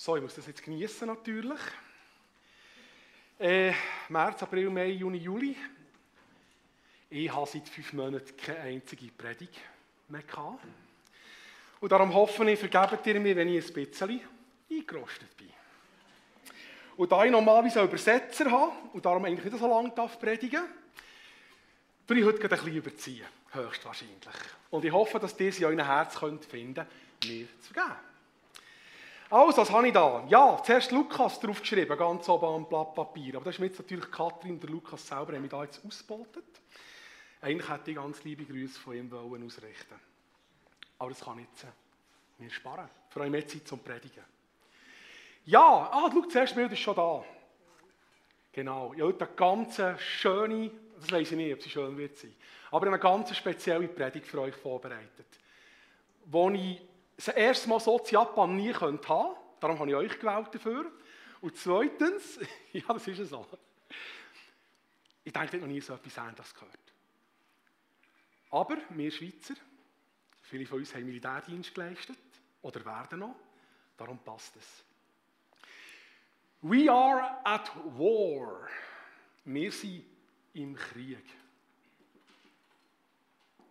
So, ich muss das jetzt genießen natürlich. Äh, März, April, Mai, Juni, Juli. Ich habe seit fünf Monaten keine einzige Predigt mehr gehabt. Und darum hoffe ich, vergebt ihr mir, wenn ich ein bisschen eingerostet bin. Und da ich normalerweise einen Übersetzer habe und darum eigentlich nicht so lange darf predigen darf, ich heute ein bisschen überziehen, höchstwahrscheinlich. Und ich hoffe, dass ihr sie in euer Herz könnt finden mir zu vergeben. Also, was habe ich da? Ja, zuerst Lukas draufgeschrieben, ganz oben am Blatt Papier. Aber das ist mir jetzt natürlich Kathrin und der Lukas selber, haben mich da jetzt ausgeboltet. Eigentlich hätte ich ganz liebe Grüße von ihm wollen ausrichten Aber das kann ich jetzt äh, mir sparen. Für euch mehr Zeit zum Predigen. Ja, ah, schau, das erste Bild ist schon da. Genau, heute eine ganz schöne, das weiß ich nicht, ob sie schön wird sein, aber eine ganz spezielle Predigt für euch vorbereitet. Wo ich das erste Mal so zu Japan nie haben konnte. Darum habe ich euch gewählt dafür. Und zweitens, ja, das ist so. Ich denke, ich habe noch nie so etwas Ähnliches gehört. Aber wir Schweizer, viele von uns haben Militärdienst geleistet oder werden noch, darum passt es. We are at war. Wir sind im Krieg.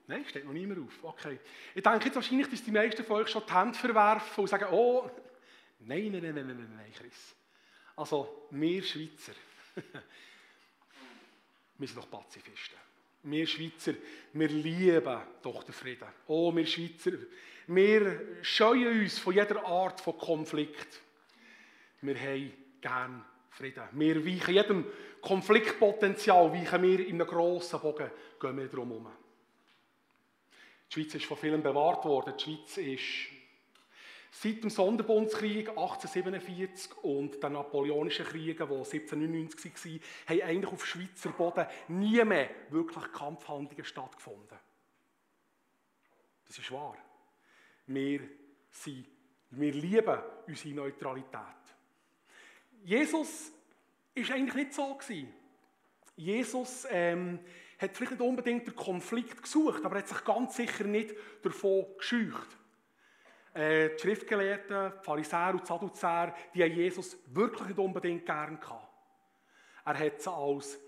Nein, steht noch nicht mehr auf. Okay. Ich denke jetzt wahrscheinlich, dass die meisten von euch schon die Hände verwerfen und sagen, oh, nein, nein, nein, nein, nein, nein, Chris. Also, wir Schweizer, wir sind doch Pazifisten. Wir Schweizer, wir lieben doch den Frieden. Oh, wir Schweizer, wir scheuen uns von jeder Art von Konflikt. Wir haben gern Frieden. Wir weichen jedem Konfliktpotenzial, weichen wir in einem grossen Bogen, gehen wir drum herum. Die Schweiz ist von vielen bewahrt worden. Die Schweiz ist seit dem Sonderbundskrieg 1847 und den Napoleonischen Kriegen, die 1799 waren, haben eigentlich auf Schweizer Boden nie mehr wirklich Kampfhandlungen stattgefunden. Das ist wahr. Wir, sind, wir lieben unsere Neutralität. Jesus war eigentlich nicht so. Jesus ähm, hat vielleicht nicht unbedingt den Konflikt gesucht, aber hat sich ganz sicher nicht davon gescheucht. Äh, die Schriftgelehrten, die Pharisäer und die Sadduzäer, die haben Jesus wirklich nicht unbedingt gern gehabt. Er hat sie als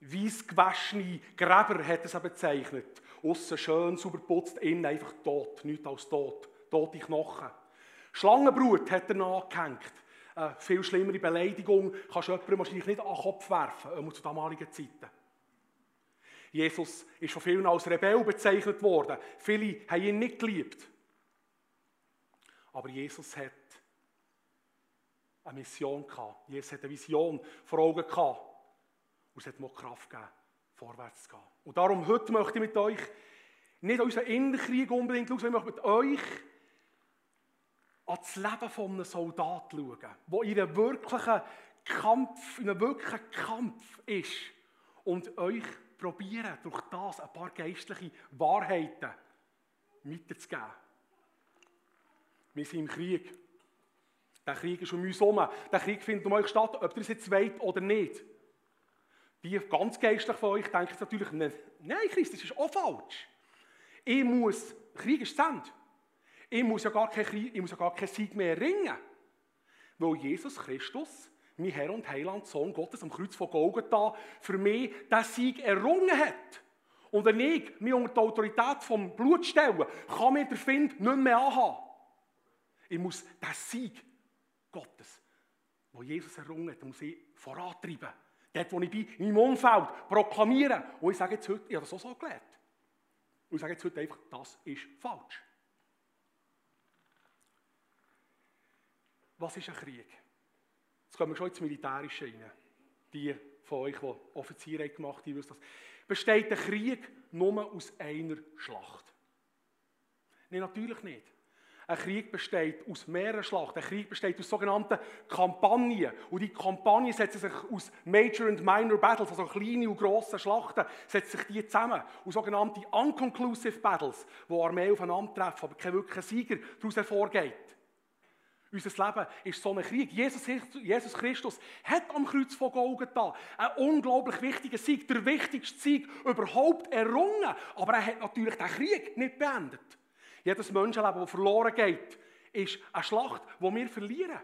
weiss gewaschene Gräber hat es bezeichnet. Aussen schön, sauber putzt, innen einfach tot, nichts als tot, tote Knochen. Schlangenbrut hat er nachgehängt. Eine viel schlimmere Beleidigung kannst du jemandem wahrscheinlich nicht an den Kopf werfen, zu damaligen Zeiten. Jesus ist von vielen als Rebell bezeichnet worden. Viele haben ihn nicht geliebt. Aber Jesus hat eine Mission gehabt. Jesus hat eine Vision vor Augen gehabt. Und es hat mir Kraft gegeben, vorwärts zu gehen. Und darum heute möchte ich mit euch nicht unseren Innerkrieg unbedingt schauen, sondern ich möchte mit euch an das Leben von einem Soldat schauen, der in einem wirklichen Kampf, in einem wirklichen Kampf ist und euch probieren, durch das ein paar geistliche Wahrheiten mitzugeben. Wir sind im Krieg. Der Krieg ist um uns herum. Der Krieg findet um euch statt, ob ihr es jetzt wollt oder nicht. Die ganz geistlich von euch denken natürlich, nein, Christ, das ist auch falsch. Ich muss, Krieg ist Ende. Ich muss ja gar keinen ja keinen Sieg mehr ringen. Weil Jesus Christus mein Herr und Heiland, Sohn Gottes am Kreuz von Golgatha, für mich den Sieg errungen hat. Und wenn ich mich unter die Autorität vom Blut stelle, kann mir der Find nicht mehr anhaben. Ich muss den Sieg Gottes, wo Jesus errungen hat, muss ich vorantreiben. Dort, wo ich bin, in meinem Umfeld, proklamieren. Und ich sage jetzt heute, ich habe das auch so gelernt. Und ich sage jetzt heute einfach, das ist falsch. Was ist ein Krieg? Jetzt kommen wir schon ins Militärische rein. Die von euch, die Offiziere gemacht haben, wissen das. Besteht der Krieg nur aus einer Schlacht? Nein, natürlich nicht. Ein Krieg besteht aus mehreren Schlachten. Ein Krieg besteht aus sogenannten Kampagnen. Und die Kampagnen setzen sich aus Major und Minor Battles, also kleine und grosse Schlachten, setzen sich die zusammen. Und sogenannte Unconclusive Battles, wo Armee aufeinandertreffen, aber kein wirklicher Sieger daraus hervorgeht. Unser Leben ist so ein Krieg. Jesus, Christus hat am Kreuz von Golgatha einen unglaublich wichtigen Sieg, der wichtigste Sieg überhaupt errungen. Aber er hat natürlich den Krieg nicht beendet. Jedes Menschenleben, das verloren geht, ist eine Schlacht, die wir verlieren.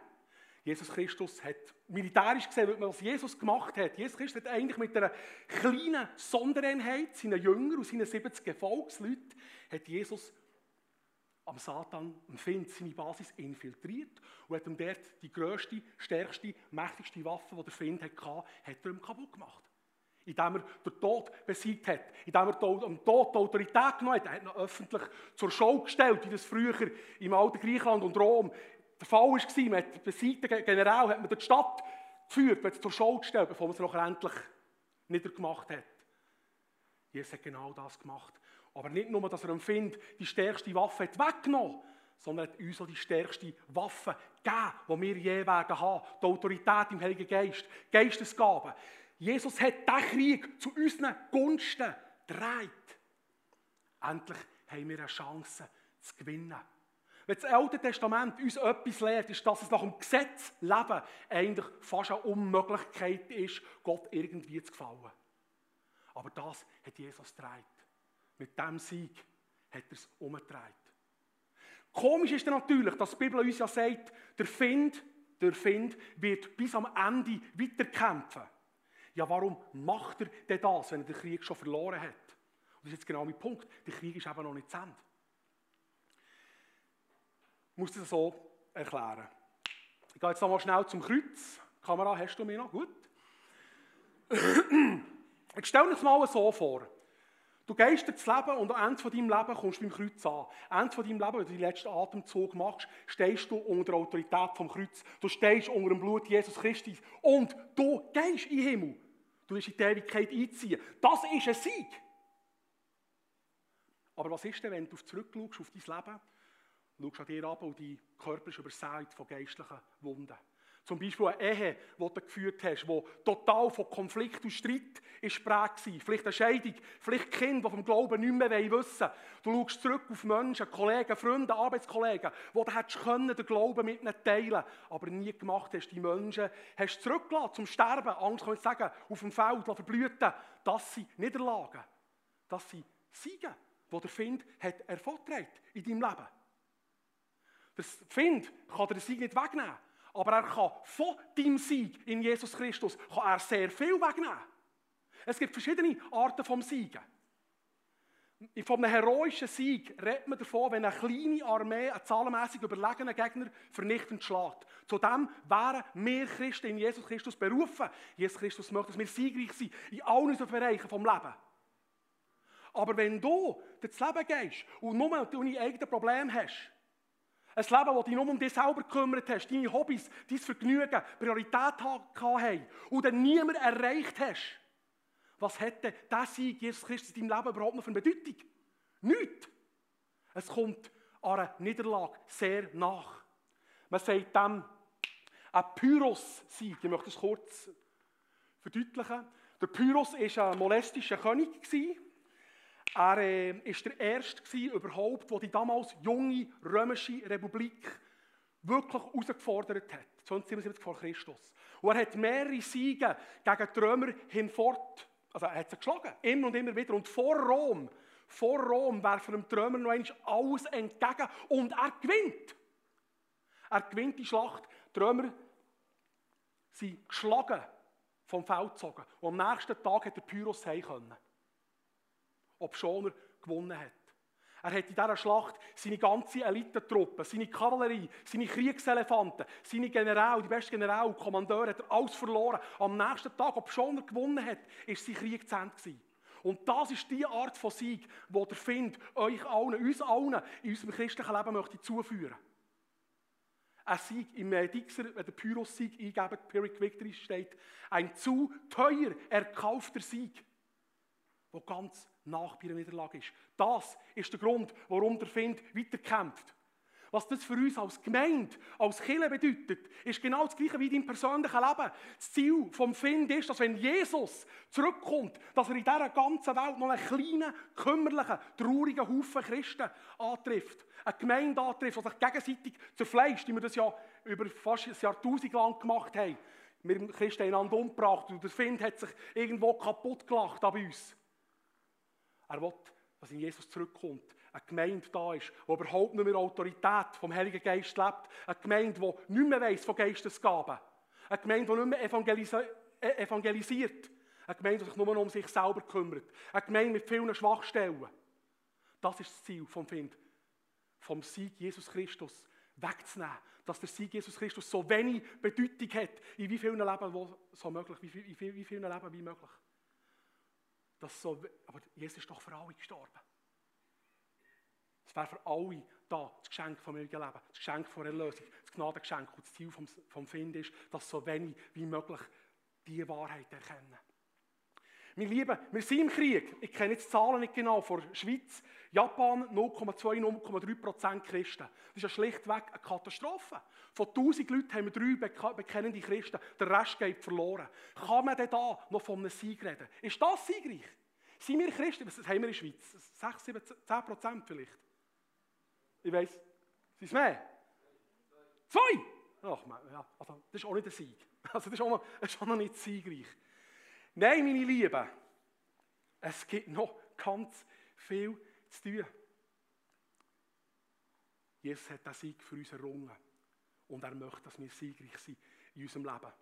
Jesus Christus hat, militärisch gesehen, was Jesus gemacht hat, Jesus Christus hat eigentlich mit einer kleinen Sondereinheit, seinen Jüngern und seinen 70 Gefolgsleuten, hat Jesus am Satan, am Find, seine Basis infiltriert und hat ihm dort die grösste, stärkste, mächtigste Waffe, die der Find hatte, hat er ihm kaputt gemacht. Indem er den Tod besiegt hat, indem er dem Tod die Autorität genommen hat, er hat ihn öffentlich zur Schau gestellt, wie das früher im alten Griechenland und Rom der Fall war. Man hat besiegten General hat man die Stadt geführt, man hat zur Schau gestellt, bevor man es noch endlich niedergemacht hat. Jesus hat genau das gemacht. Aber nicht nur, dass er dem Find die stärkste Waffe hat weggenommen sondern hat uns auch die stärkste Waffe gegeben, die wir je werden haben. Die Autorität im Heiligen Geist, Geistesgaben. Jesus hat diesen Krieg zu unseren Gunsten gedreht. Endlich haben wir eine Chance zu gewinnen. Wenn das Alte Testament uns etwas lehrt, ist, dass es nach dem Gesetz leben eigentlich fast eine Unmöglichkeit ist, Gott irgendwie zu gefallen. Aber das hat Jesus gedreht. Mit diesem Sieg hat er es umgedreht. Komisch ist dann natürlich, dass die Bibel uns ja sagt, der Find, der Find wird bis am Ende weiterkämpfen. Ja, warum macht er denn das, wenn er den Krieg schon verloren hat? Und das ist jetzt genau mein Punkt. Der Krieg ist eben noch nicht zu Ende. Ich muss das so erklären. Ich gehe jetzt nochmal schnell zum Kreuz. Kamera, hast du mich noch? Gut. Ich stelle uns mal so vor. Du gehst das Leben und am Ende von deinem Leben kommst du beim Kreuz an. Am Ende von deinem Leben, wenn du den letzten Atemzug machst, stehst du unter der Autorität vom Kreuz. Du stehst unter dem Blut Jesus Christi und du gehst in den Himmel. Du wirst in die Ewigkeit einziehen. Das ist ein Sieg. Aber was ist denn, wenn du zurückschaust auf dein Leben, schaust an dir ab und dein Körper ist übersät von geistlichen Wunden? Zum Beispiel eine Ehe, die du geführt hast, die total von Konflikt und Streit ist war. Vielleicht eine Scheidung, vielleicht Kinder, die vom Glauben nicht mehr wissen wollen. Du schaust zurück auf Menschen, Kollegen, Freunde, Arbeitskollegen, wo du können, den Glauben mit ihnen teilen aber nie gemacht hast. Die Menschen hast du zurückgelassen zum Sterben. Angst kann ich sagen, auf dem Feld verblühten. Das sind Niederlagen. Das sind Siege, die der Find hat erfolgreich in deinem Leben. Der Find kann dir den Sieg nicht wegnehmen. Aber er kann von deinem Sieg in Jesus Christus kann er sehr viel wegnehmen. Es gibt verschiedene Arten vom Siegen. Von einem heroischen Sieg redet man davon, wenn eine kleine Armee einen zahlenmässig überlegenen Gegner vernichtend schlägt. Zudem wären wir Christen in Jesus Christus berufen. Jesus Christus möchte, dass wir siegreich sind in allen unseren Bereichen vom Leben. Aber wenn du durchs Leben gehst und nur deine eigenen Probleme hast, ein Leben, das dich nur um dich selber gekümmert hast, deine Hobbys, dein Vergnügen, Priorität haben und dann niemand erreicht hast. Was hätte der Sieg Jesus Christus in deinem Leben überhaupt noch für eine Bedeutung? Nichts. Es kommt an einer Niederlage sehr nach. Man sagt dem ein Pyrrhus-Sieg. Ich möchte es kurz verdeutlichen. Der Pyrrhus war ein molestischer König. Er äh, der erste überhaupt, der die damals junge römische Republik wirklich herausgefordert hat. 277 vor Christus. Und er hat mehrere Siege gegen die Römer hinfort, also er hat sie geschlagen, immer und immer wieder. Und vor Rom, vor Rom werfen ihm die Römer noch einmal alles entgegen und er gewinnt. Er gewinnt die Schlacht. Die Römer sind geschlagen vom Feld gezogen. Und am nächsten Tag hat der Pyrrhus heim können obschon er gewonnen hat. Er hat in dieser Schlacht seine ganze Elitentruppe, seine Kavallerie, seine Kriegselefanten, seine General, die besten General und Kommandeure, hat er alles verloren. Am nächsten Tag, obschon er gewonnen hat, ist sein Krieg zu Ende. Und das ist die Art von Sieg, die der Find euch allen, uns allen in unserem christlichen Leben möchte zuführen. Ein Sieg im Dixer, wenn der Pyrrhus-Sieg eingebt, Pyrrhic Victory steht, ein zu teuer erkaufter Sieg, der ganz nach bei Niederlage ist. Das ist der Grund, warum der Find weiterkämpft. Was das für uns als Gemeinde, als Kirche bedeutet, ist genau das Gleiche wie in deinem persönlichen Leben. Das Ziel vom Find ist, dass wenn Jesus zurückkommt, dass er in dieser ganzen Welt noch einen kleinen, kümmerlichen, traurigen Haufen Christen antrifft. Eine Gemeinde antrifft, die sich gegenseitig zerfleischt, wie wir das ja über fast ein Jahrtausend lang gemacht haben. Wir Christen einander umgebracht und der Find hat sich irgendwo kaputt gelacht an uns. Er will, dass in Jesus zurückkommt, eine Gemeinde da ist, die überhaupt nicht mehr Autorität vom Heiligen Geist lebt. Eine Gemeinde, die nicht mehr weiss von Geistesgaben. Eine Gemeinde, die nicht mehr evangelisi äh, evangelisiert. Eine Gemeinde, die sich nur um sich selber kümmert. Eine Gemeinde mit vielen Schwachstellen. Das ist das Ziel vom Find. Vom Sieg Jesus Christus wegzunehmen. Dass der Sieg Jesus Christus so wenig Bedeutung hat, in wie vielen Leben so möglich, wie, wie, wie, wie vielen Leben wie möglich. Das so, aber Jesus ist doch für alle gestorben. Es wäre für alle da, das Geschenk vom ewigen Leben, das Geschenk von Erlösung, das Gnadengeschenk. Und das Ziel vom, vom Find ist, dass so wenig wie möglich diese Wahrheit erkennen. Meine Lieben, wir sind im Krieg. Ich kenne jetzt die Zahlen nicht genau. Vor Schweiz, Japan 0,2, 0,3 Prozent Christen. Das ist ja schlichtweg eine Katastrophe. Von 1000 Leuten haben wir drei bekennende Christen. Der Rest geht verloren. Kann man denn da noch von einem Sieg reden? Ist das siegreich? Sind wir Christen? Was haben wir in der Schweiz? 6, 7, 10 Prozent vielleicht? Ich weiss. Sind es mehr? Zwei? Ach, ja. also, das ist auch nicht ein Sieg. Also, das ist auch noch nicht siegreich. Nein, meine Lieben, es gibt noch ganz viel zu tun. Jesus hat den Sieg für uns errungen. Und er möchte, dass wir siegreich sind in unserem Leben.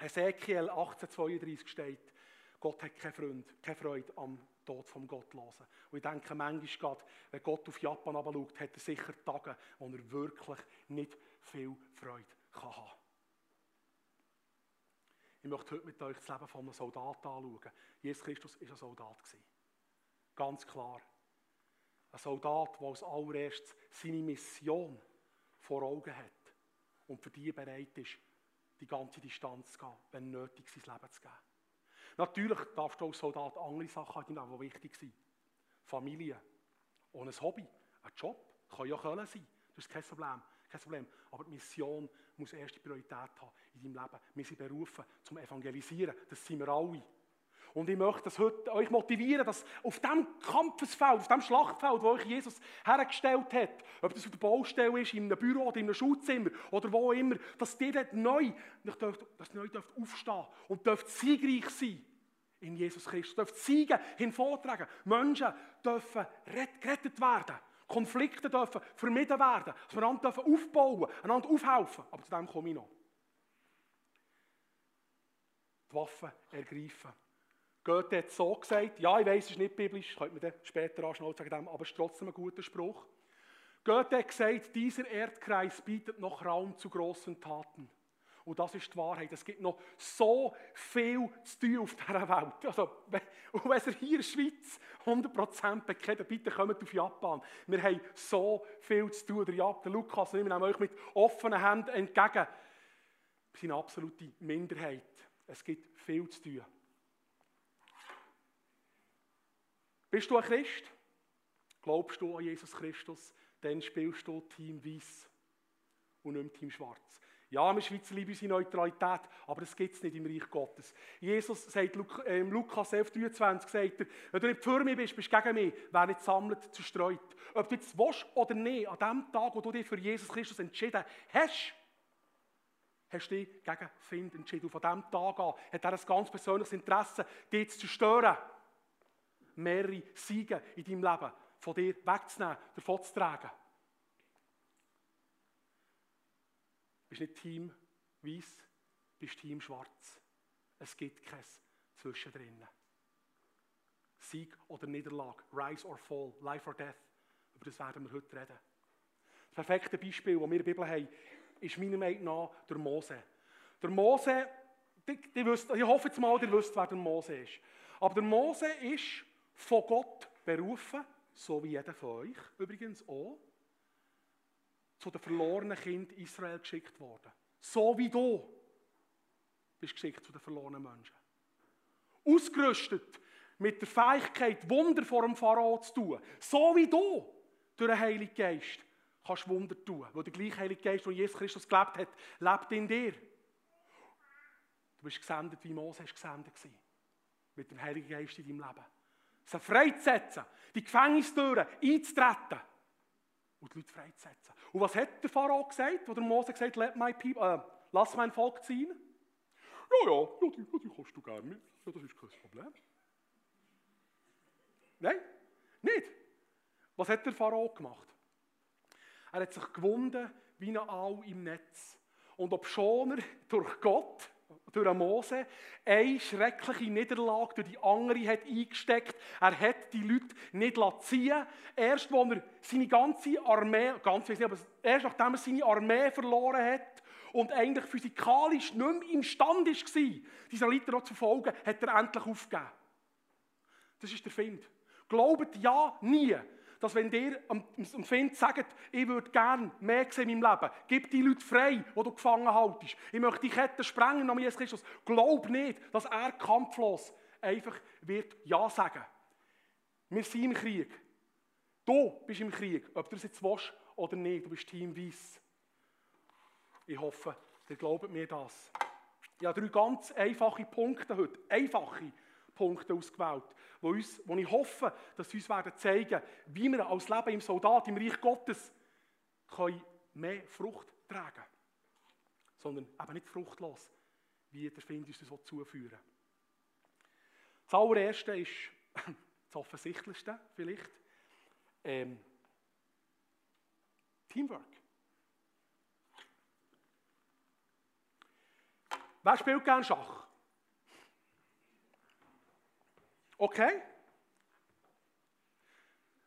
Ezekiel 18,32 steht, Gott hat keine Freude, keine Freude am Tod vom Gottlosen. Und ich denke manchmal, wenn Gott auf Japan schaut, hat er sicher Tage, wo er wirklich nicht viel Freude haben kann. Ich möchte heute mit euch das Leben von einem Soldaten anschauen. Jesus Christus war ein Soldat. Ganz klar. Ein Soldat, der als allererstes seine Mission vor Augen hat und für die bereit ist, die ganze Distanz zu gehen, wenn nötig sein Leben zu geben. Natürlich darfst du als Soldat andere Sachen haben, die wichtig sind. Familie, und ein Hobby, ein Job, kann ja können sein. Das ist kein Problem. Kein Problem. Aber die Mission muss erste Priorität haben in deinem Leben. Wir sind berufen zum Evangelisieren. Das sind wir alle. Und ich möchte das heute euch motivieren, dass auf dem Kampfesfeld, auf dem Schlachtfeld, wo euch Jesus hergestellt hat, ob das auf der Baustelle ist, in einem Büro oder in einem Schulzimmer oder wo immer, dass ihr dort neu, dass neu dürft aufstehen und dürft siegreich sein in Jesus Christus. Dürft Siegen hinvortragen. Menschen dürfen gerettet werden. Konflikte dürfen vermieden werden, dass wir einander aufbauen einander aufhelfen. Aber zu dem komme ich noch. Die Waffen ergreifen. Goethe hat so gesagt, ja, ich weiß, es ist nicht biblisch, könnte man dann später anschnallen sagen, aber es ist trotzdem ein guter Spruch. Goethe hat gesagt, dieser Erdkreis bietet noch Raum zu großen Taten. Und das ist die Wahrheit. Es gibt noch so viel zu tun auf dieser Welt. Also, und wenn ihr hier in der Schweiz 100% bekennt, bitte kommt auf Japan. Wir haben so viel zu tun. Der, der Lukas und ich nehmen euch mit offenen Händen entgegen. Wir sind eine absolute Minderheit. Es gibt viel zu tun. Bist du ein Christ? Glaubst du an Jesus Christus? Dann spielst du Team Weiß und nicht Team Schwarz. Ja, wir Schweizer lieben unsere Neutralität, aber das gibt es nicht im Reich Gottes. Jesus sagt, äh, im Lukas 11, 23, sagt er, wenn du nicht für mich bist, bist du gegen mich, wer nicht sammelt, zerstreut. Ob du jetzt willst oder nicht, an dem Tag, wo du dich für Jesus Christus entschieden hast, hast du dich gegen Find entschieden. Und von diesem Tag an hat er ein ganz persönliches Interesse, dich zu zerstören. Mehrere Siege in deinem Leben von dir wegzunehmen, davon zu tragen. bist nicht Team Weiß, bist Team Schwarz. Es gibt kein Zwischendrin. Sieg oder Niederlage, Rise or Fall, Life or Death. Über das werden wir heute reden. Das perfekte Beispiel, das wir in der Bibel haben, ist meiner Meinung nach der Mose. Der Mose, die, die wisst, ich hoffe jetzt mal, ihr wisst, wer der Mose ist. Aber der Mose ist von Gott berufen, so wie jeder von euch übrigens auch zu den verlorenen Kindern Israel geschickt worden. So wie du bist geschickt zu den verlorenen Menschen. Ausgerüstet mit der Fähigkeit, Wunder vor dem Pharao zu tun. So wie du durch den Heiligen Geist kannst Wunder tun. Weil der gleiche Heilige Geist, der Jesus Christus gelebt hat, lebt in dir. Du bist gesendet, wie Moses gesendet war. Mit dem Heiligen Geist in deinem Leben. Sie freizusetzen, die Gefängnistüren einzutreten und die Leute freizusetzen. Und was hat der Pharao gesagt, wo der Mose gesagt hat, my people, äh, lass mein Volk ziehen? Ja, ja, ja, die, ja, die kannst du gerne mit. Ja, das ist kein Problem. Nein, nicht. Was hat der Pharao gemacht? Er hat sich gewunden wie ein Aal im Netz. Und ob schon er durch Gott, durch Mose, eine schreckliche Niederlage durch die andere hat eingesteckt, er hat die Leute nicht ziehen Erst, als er seine ganze Armee, ganz nicht, aber erst nachdem er seine Armee verloren hat und eigentlich physikalisch nicht mehr imstande war, Leute noch zu folgen, hat er endlich aufgegeben. Das ist der Find. Glaubt ja nie, dass wenn ihr am, Find sagt, ich würde gerne mehr sehen in meinem Leben, gib die Leute frei, die du gefangen haltest. Ich möchte die Kette sprengen, Namen Jesus Christus. Glaub nicht, dass er kampflos einfach wird Ja sagen. Wir sind im Krieg. Du bist im Krieg, ob du das jetzt willst oder nicht. Du bist Team Weiss. Ich hoffe, ihr glaubt mir das. Ich habe drei ganz einfache Punkte heute. Einfache. Punkte ausgewählt, wo, uns, wo ich hoffe, dass sie uns werden zeigen, wie wir als Leben im Soldat, im Reich Gottes, können mehr Frucht tragen Sondern eben nicht fruchtlos, wie der Find uns das zuführen Das allererste ist das Offensichtlichste vielleicht. Ähm, Teamwork. Wer spielt gerne Schach? Okay?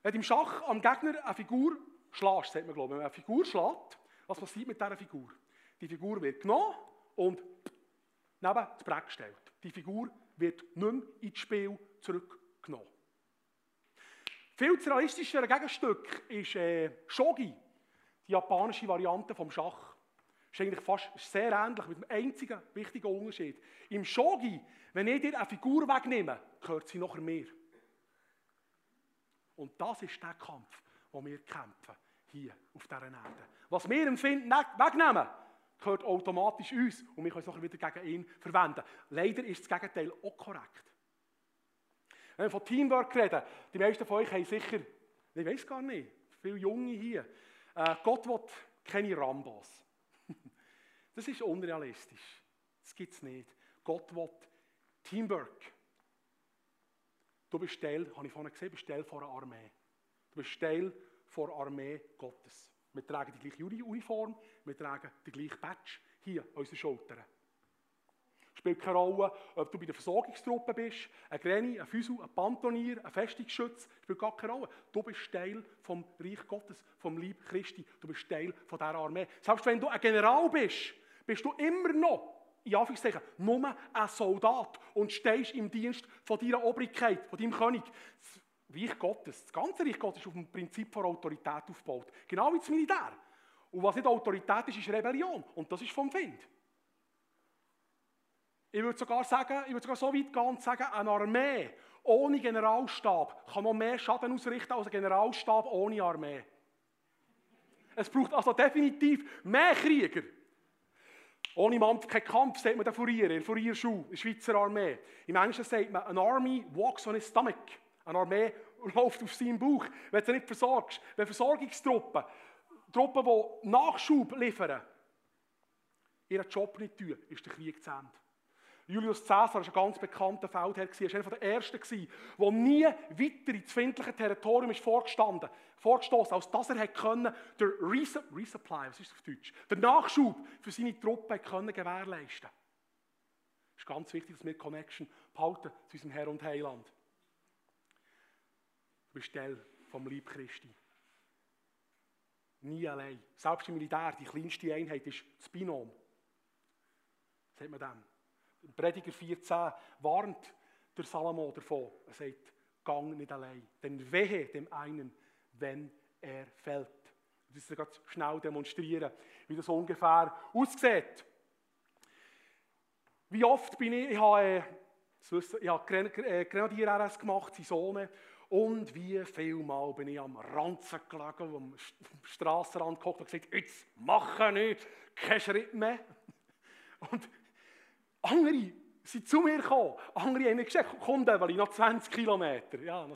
Wenn du im Schach am Gegner eine Figur schlägst, sagt man, glaube ich, wenn man eine Figur schlägt, was passiert mit dieser Figur? Die Figur wird genommen und neben das Brett gestellt. Die Figur wird nicht mehr ins Spiel zurückgenommen. Viel realistischere Gegenstück ist äh, Shogi, die japanische Variante vom Schach ist eigentlich fast sehr ähnlich, mit einem einzigen wichtigen Unterschied. Im Shogi, wenn ich dir eine Figur wegnehme, gehört sie nachher mir. Und das ist der Kampf, den wir kämpfen, hier auf dieser Erde. Was wir empfinden, wegnehmen, gehört automatisch uns und wir können es nachher wieder gegen ihn verwenden. Leider ist das Gegenteil auch korrekt. Wenn wir von Teamwork reden, die meisten von euch haben sicher, ich weiß gar nicht, viele Junge hier, äh, Gott will keine Rambos. Das ist unrealistisch. Das gibt es nicht. Gott will Teamwork. Du bist Teil, habe ich vorhin gesehen, bist Teil von einer Armee. Du bist Teil von der Armee Gottes. Wir tragen die gleiche Uniform, wir tragen den gleichen Badge hier an unseren Schultern. Spielt keine Rolle, ob du bei der Versorgungstruppe bist, ein Granny, ein Füsel, ein Pantonier, ein Festungsschütz, spielt gar keine Rolle. Du bist Teil vom Reich Gottes, vom Lieb Christi. Du bist Teil von dieser Armee. Selbst wenn du ein General bist, bist du immer noch, in Anführungszeichen, nur ein Soldat und stehst im Dienst von deiner Obrigkeit, von deinem König. Das Reich Gottes, das ganze Reich Gottes ist auf dem Prinzip von Autorität aufgebaut. Genau wie das Militär. Und was nicht Autorität ist, ist Rebellion. Und das ist vom Find. Ich würde sogar sagen, ich würde sogar so weit gehen und sagen, eine Armee ohne Generalstab kann noch mehr Schaden ausrichten als ein Generalstab ohne Armee. Es braucht also definitiv mehr Krieger. Ohne Mampf kein Kampf, sagt man den Furier, in Furierschuh, in der Schweizer Armee. Im Englischen sagt man, an army walks on its stomach. Eine Armee läuft auf seinem Bauch, wenn du nicht versorgst. Wenn Versorgungstruppen, Truppen, die Nachschub liefern, ihren Job nicht tun, ist der Krieg zu Ende. Julius Caesar war ein ganz bekannter Feldherr, er war einer der Ersten, der nie weiter ins findliche Territorium ist vorgestanden, vorgestoßen, als dass er können, der Resu Resupply, was ist das auf Deutsch, der Nachschub für seine Truppen können gewährleisten Es ist ganz wichtig, dass wir Connection behalten zu unserem Herr und Heiland. Du bist Teil vom Lieb Christi. Nie allein. Selbst im Militär, die kleinste Einheit ist das Binom. Sagt man dann? Prediger 14 warnt der Salomo davon. Er sagt, gang nicht allein. Denn wehe dem einen, wenn er fällt. Das ist ganz schnell demonstrieren, wie das ungefähr aussieht. Wie oft bin ich, ich habe, äh, ich habe äh, Grenadier-RS gemacht, seine Sohn, und wie viel Mal bin ich am Ranzen gelegen, am Strassenrand geguckt und gesagt, jetzt mache nicht, keinen Schritt mehr. Und andere sind zu mir gekommen. Andere haben mir gesagt, komm Devali, noch 20 Kilometer. Ja,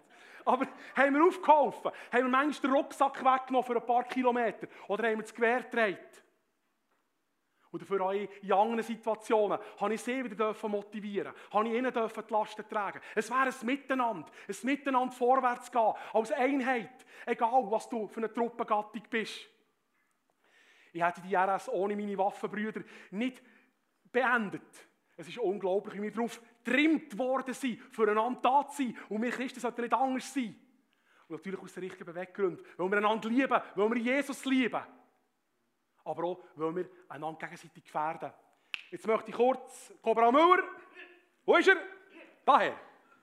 aber haben wir aufgeholfen? Haben wir manchmal den Rucksack weggenommen für ein paar Kilometer? Oder haben wir das Gewehr gedreht? Und dafür auch in anderen Situationen habe ich sie wieder motivieren habe ich ihnen die Lasten tragen Es wäre ein Miteinander, ein Miteinander vorwärts gehen, als Einheit, egal was du für eine Truppengattung bist. Ich hätte die RS ohne meine Waffenbrüder nicht beendet. Es ist unglaublich, wie wir darauf getrimmt worden sind, füreinander da zu sein. Und wir Christen sollten nicht anders sein. Und natürlich aus den richtigen Beweggründen. Weil wir einander lieben, weil wir Jesus lieben. Aber auch, weil wir einander gegenseitig gefährden. Jetzt möchte ich kurz Cobra Müller. Wo ist er? Daher.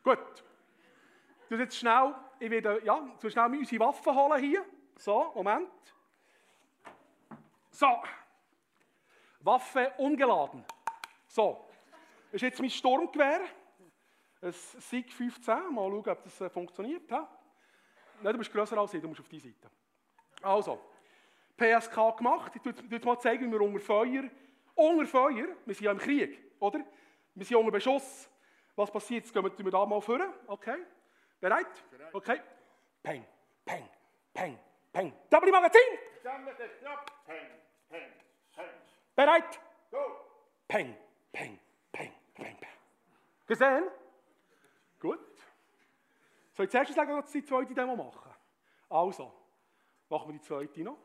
Gut. Du jetzt schnell, ich werde, ja, so schnell unsere Waffen holen hier. So, Moment. So. Waffe ungeladen. So. Ist jetzt mein Sturmgewehr. Ein SIG 15. Mal schauen, ob das äh, funktioniert. Nein, du bist grösser als ich, du musst auf die Seite. Also, PSK gemacht. Ich tue jetzt mal zeigen, wie wir unter Feuer, unter Feuer, wir sind ja im Krieg, oder? Wir sind unter Beschuss. Was passiert? Jetzt gehen wir, wir da mal vor. Okay. Bereit? Okay. Peng, peng, peng, peng. Double Magazin! Peng, peng, peng. Bereit? Go! Peng, peng. Gesehen? Gut. Soll ich zuerst sagen, dass die zweite Demo machen? Also, machen wir die zweite noch.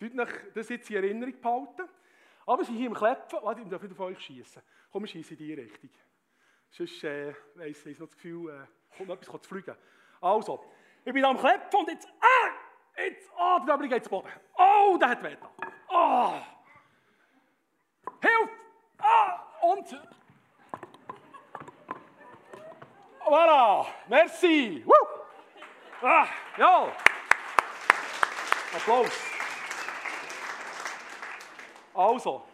Tut euch das jetzt in Erinnerung behalten. Aber sie hier im Klepfen, warte, ich darf wieder auf euch schießen. Komm, wir schießen in die Richtung. Sonst äh, weiss ich noch das Gefühl, äh, kommt noch etwas zu fliegen. Also, ich bin am Klepfen und jetzt, ah, jetzt, ah, oh, der Double geht zu Boden. Oh, der hat weh. Oh. Und, voilà, merci. Woo. Ah, ja. Applaus. Also,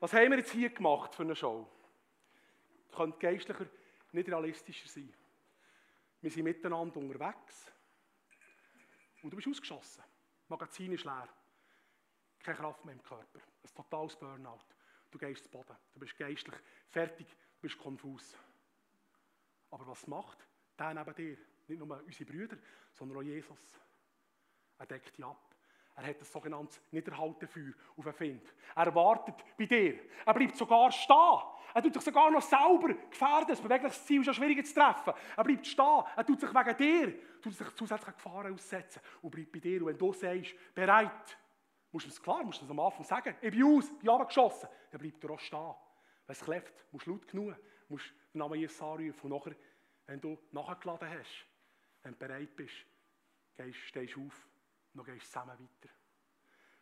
was haben wir jetzt hier gemacht für eine Show? Könnte geistlicher nicht realistischer sein. Wir sind miteinander unterwegs und du bist ausgeschossen. Das Magazin ist leer. Keine Kraft mehr im Körper. Ein totales Burnout. Du gehst zu Boden. Du bist geistlich fertig. Du bist konfus. Aber was macht der neben dir? Nicht nur unsere Brüder, sondern auch Jesus. Er deckt dich ab. Er hat ein sogenanntes Niederhaltefeuer auf den Find. Er wartet bei dir. Er bleibt sogar stehen. Er tut sich sogar noch selber gefährden. Das bewegliches Ziel ist ja schwieriger zu treffen. Er bleibt stehen. Er tut sich wegen dir, tut sich zusätzliche Gefahren aussetzen und bleibt bei dir. Und wenn du sagst, bereit, musst du es klar, musst du es am Anfang sagen. Ich bin aus, bin runtergeschossen. Dann bleibt er auch stehen. Wenn es kläfft, musst du laut genug, musst den Namen Jesus anrufen. Und nachher, wenn du nachgeladen hast, wenn du bereit bist, gehst, stehst du auf und dann gehst du zusammen weiter.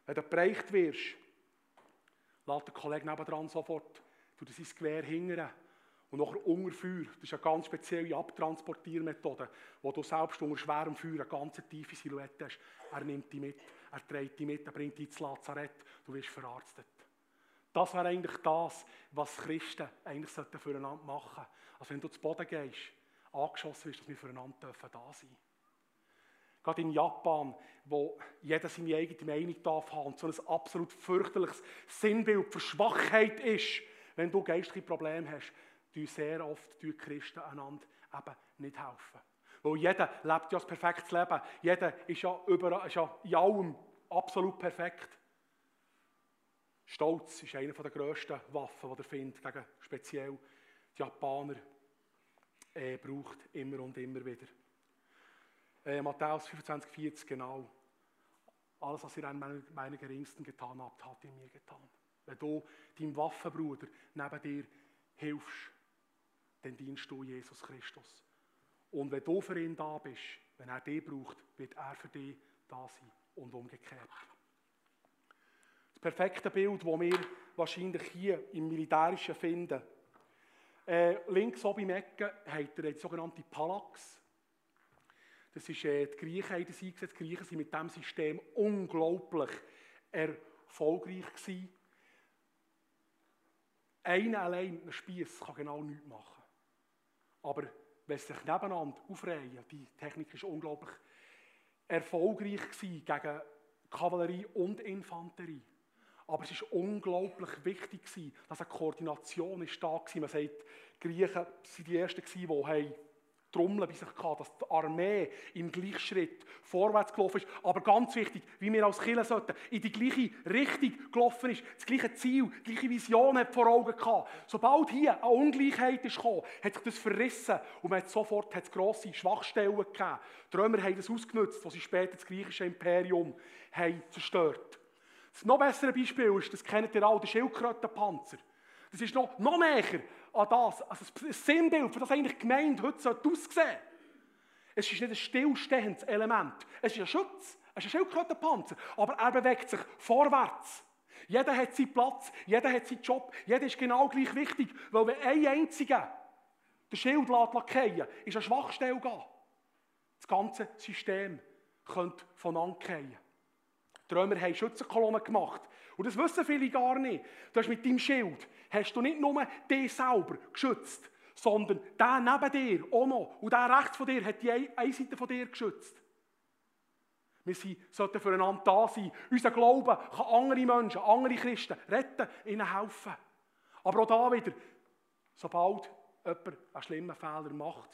Wenn du bereicht wirst, lädt der Kollege nebenan sofort du sein Gewehr hingern und nachher unter Feuer. Das ist eine ganz spezielle Abtransportiermethode, wo du selbst unter schwerem Feuer eine ganz tiefe Silhouette hast. Er nimmt dich mit, er trägt dich mit, er bringt dich ins Lazarett, du wirst verarztet. Das wäre eigentlich das, was Christen eigentlich füreinander machen sollten. Also wenn du zu Boden gehst, angeschossen wirst, dass wir füreinander da sein dürfen. Gerade in Japan, wo jeder seine eigene Meinung darf haben so ein absolut fürchterliches Sinnbild für Schwachheit ist, wenn du geistliche Probleme hast, tun sehr oft die Christen einander eben nicht helfen. Weil jeder lebt ja das perfektes Leben. Jeder ist ja, überall, ist ja in allem absolut perfekt. Stolz ist eine der grössten Waffen, die er findet, gegen speziell die Japaner äh, braucht, immer und immer wieder. Äh, Matthäus 25, 40, genau. Alles, was ihr an meinen, meinen Geringsten getan habt, hat ihr mir getan. Wenn du deinem Waffenbruder neben dir hilfst, dann dienst du Jesus Christus. Und wenn du für ihn da bist, wenn er dich braucht, wird er für dich da sein und umgekehrt. Das perfekte Bild, das wir wahrscheinlich hier im Militärischen finden, äh, links oben im Ecken hat er die sogenannte Palax. Das ist, äh, die Griechen haben das eingesetzt. Die Griechen waren mit diesem System unglaublich erfolgreich. Gewesen. Einer allein, ein Spieß, kann genau nichts machen. Aber wenn sie sich nebeneinander aufreihen, die Technik ist unglaublich erfolgreich gegen Kavallerie und Infanterie. Aber es war unglaublich wichtig, dass eine Koordination da war. Man sagt, die Griechen waren die Ersten, die Trommeln bei sich gehabt, dass die Armee im gleichen Schritt vorwärts gelaufen ist. Aber ganz wichtig, wie wir als Kirche sollten, in die gleiche Richtung gelaufen ist, das gleiche Ziel, die gleiche Vision hat vor Augen gehabt. Sobald hier eine Ungleichheit ist gekommen, hat sich das verrissen und man hat sofort hat grosse Schwachstellen gegeben. Die Römer haben das ausgenutzt, was sie später das griechische Imperium haben zerstört. Das noch bessere Beispiel ist, das kennt ihr alle, der Schildkrötenpanzer. Das ist noch, noch näher an das, also das Sinnbild, für das eigentlich die Gemeinde heute aussehen sollte. Es ist nicht ein stillstehendes Element. Es ist ein Schutz, es ist ein Schildkrötenpanzer, aber er bewegt sich vorwärts. Jeder hat seinen Platz, jeder hat seinen Job, jeder ist genau gleich wichtig, weil wenn ein einziger den Schild fallen ist eine Schwachstelle gehen. Das ganze System könnte voneinander fallen. Die Römer haben Schützenkolonnen gemacht. Und das wissen viele gar nicht. Du hast mit deinem Schild hast du nicht nur dich selber geschützt, sondern der neben dir auch noch. Und der rechts von dir hat die eine Seite von dir geschützt. Wir sollten füreinander da sein. Unser Glaube kann andere Menschen, andere Christen retten, ihnen helfen. Aber auch da wieder, sobald jemand einen schlimmen Fehler macht,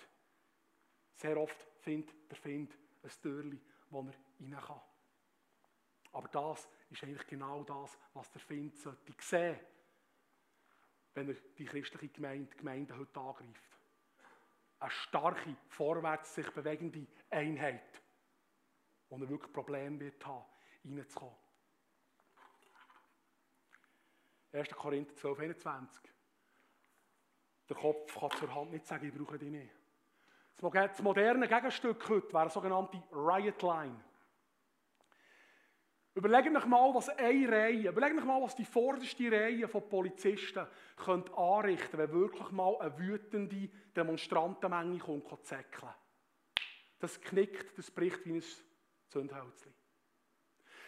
sehr oft findet der Find ein Türchen, wo er rein kann. Aber das ist eigentlich genau das, was der Find sollte sehen, wenn er die christliche Gemeinde, Gemeinde heute angreift. Eine starke, vorwärts sich bewegende Einheit, wo er wirklich Probleme wird haben, reinzukommen. 1. Korinther 12, 21. Der Kopf kann zur Hand nicht sagen, ich brauche dich nicht. Das moderne Gegenstück heute wäre eine sogenannte Riot Line. Überlegt euch mal, was eine Reihe, überlegt euch mal, was die vorderste Reihe von Polizisten könnte anrichten wenn wirklich mal eine wütende Demonstrantenmenge kommt, zu zäckeln. Das knickt, das bricht wie ein Zündhölzchen.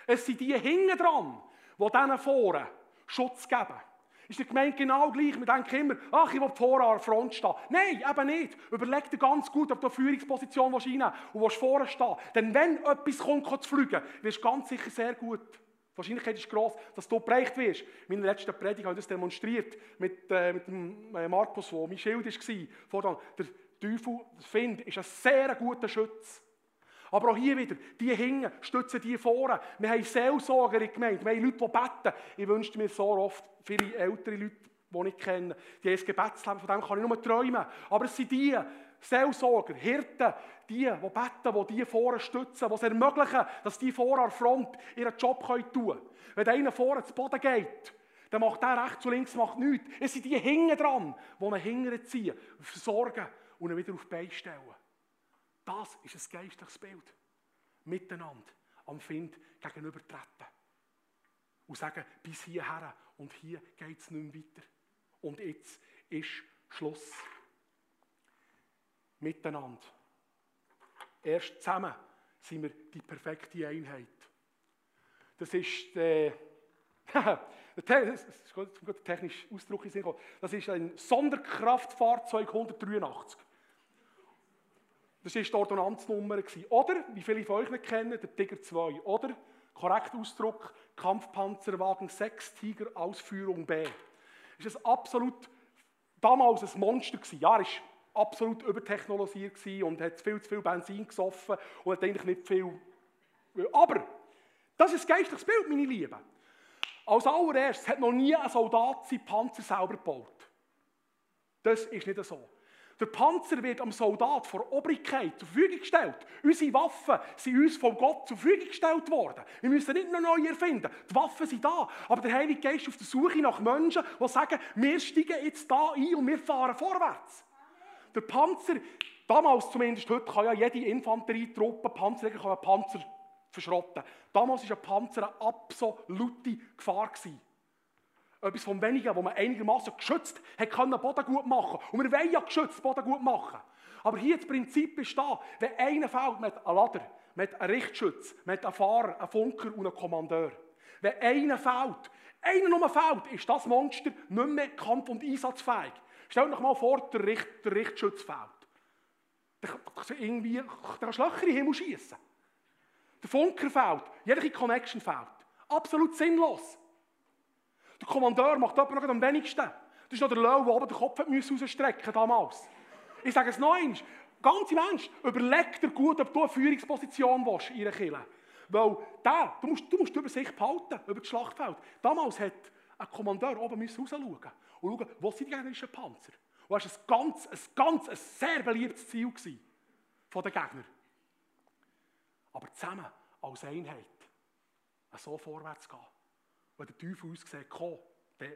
Es sind die hinten dran, die diesen vorne Schutz geben. Ist die Gemeinde genau gleich? Wir denken immer, ach, ich will vorne an der Front stehen. Nein, eben nicht. Überleg dir ganz gut, ob du eine Führungsposition reinnehmen und willst vorne stehen. Denn wenn etwas kommt, zu fliegen, wirst du ganz sicher sehr gut. Die Wahrscheinlichkeit ist groß, dass du bereicht wirst. In meiner letzten Predigt habe ich das demonstriert mit, äh, mit dem äh, Markus, wo mein Schild war. Vordan. Der Teufel, der Find, ist ein sehr guter Schütz. Aber auch hier wieder, die hingen, stützen die vorne. Wir haben Seelsorger in Gemeinde, wir haben Leute, die beten. Ich wünschte mir so oft, viele ältere Leute, die ich kenne, die ein Gebetsleben, von dem kann ich nur träumen. Aber es sind die, Seelsorger, Hirten, die, die beten, die die vorne stützen, die es ermöglichen, dass die vorne an der Front ihren Job tun können. Wenn einer vorne zu Boden geht, dann macht der rechts und links macht nichts. Es sind die hinten dran, die ihn hinten ziehen, versorgen und ihn wieder auf die Beine stellen. Das ist ein geistliches Bild. Miteinander am Find gegenübertreten. Und sagen, bis hierher und hier geht es nicht mehr weiter. Und jetzt ist Schluss. Miteinander. Erst zusammen sind wir die perfekte Einheit. Das ist äh, der, technischer Ausdruck. Das ist ein Sonderkraftfahrzeug 183. Das war die Ordonnanznummer. Oder, wie viele von euch kennen, der Tiger 2. Oder, korrekt Ausdruck, Kampfpanzerwagen 6 Tiger Ausführung B. Das war absolut damals ein Monster. Ja, war absolut übertechnologisiert und hat viel zu viel Benzin gesoffen und hat eigentlich nicht viel. Aber, das ist ein geistliches Bild, meine Lieben. Als allererstes hat noch nie ein Soldat seinen Panzer selber gebaut. Das ist nicht so. Der Panzer wird am Soldat vor Obrigkeit zur Verfügung gestellt. Unsere Waffen sind uns von Gott zur Verfügung gestellt worden. Wir müssen nicht noch neu erfinden. Die Waffen sind da. Aber der Heilige Geist ist auf der Suche nach Menschen, die sagen, wir steigen jetzt da ein und wir fahren vorwärts. Der Panzer, damals zumindest, heute kann ja jede Infanterietruppe, Panzerjäger kann einen Panzer verschrotten. Damals war ein Panzer eine absolute Gefahr. Gewesen. Etwas vom Wenigen, wo man einigermaßen geschützt hat, kann Boden gut machen. Und wir wollen ja geschützt Boden gut machen. Aber hier das Prinzip ist da, wenn einer fällt, man hat Lader, man hat einen Richtschütz, man hat Fahrer, einen Funker und einen Kommandeur. Wenn einer fällt, einer nur fällt, ist das Monster nicht mehr kampf- und einsatzfähig. Stellt euch mal vor, der, Richt, der Richtschütz fällt. Der kann irgendwie der kann Löcher in den Himmel schießen. Der Funker fällt, jede Connection fällt. Absolut sinnlos. Der Kommandeur macht aber noch am wenigsten. Das ist noch der Löwe, der oben den Kopf rausstrecken damals. Ich sage es noch einmal. Ganz im Ernst, überleg dir gut, ob du eine Führungsposition willst in einer Kirche. Weil der, du musst, du musst die Übersicht behalten über das Schlachtfeld. Damals hat ein Kommandeur oben rausschauen und schauen, wo sind die gegnerischen Panzer. Und das war ein ganz, ein ganz, ein sehr beliebtes Ziel von den Gegnern. Aber zusammen, als Einheit, so vorwärts gehen. Wenn der Teufel uns sieht, komm, dann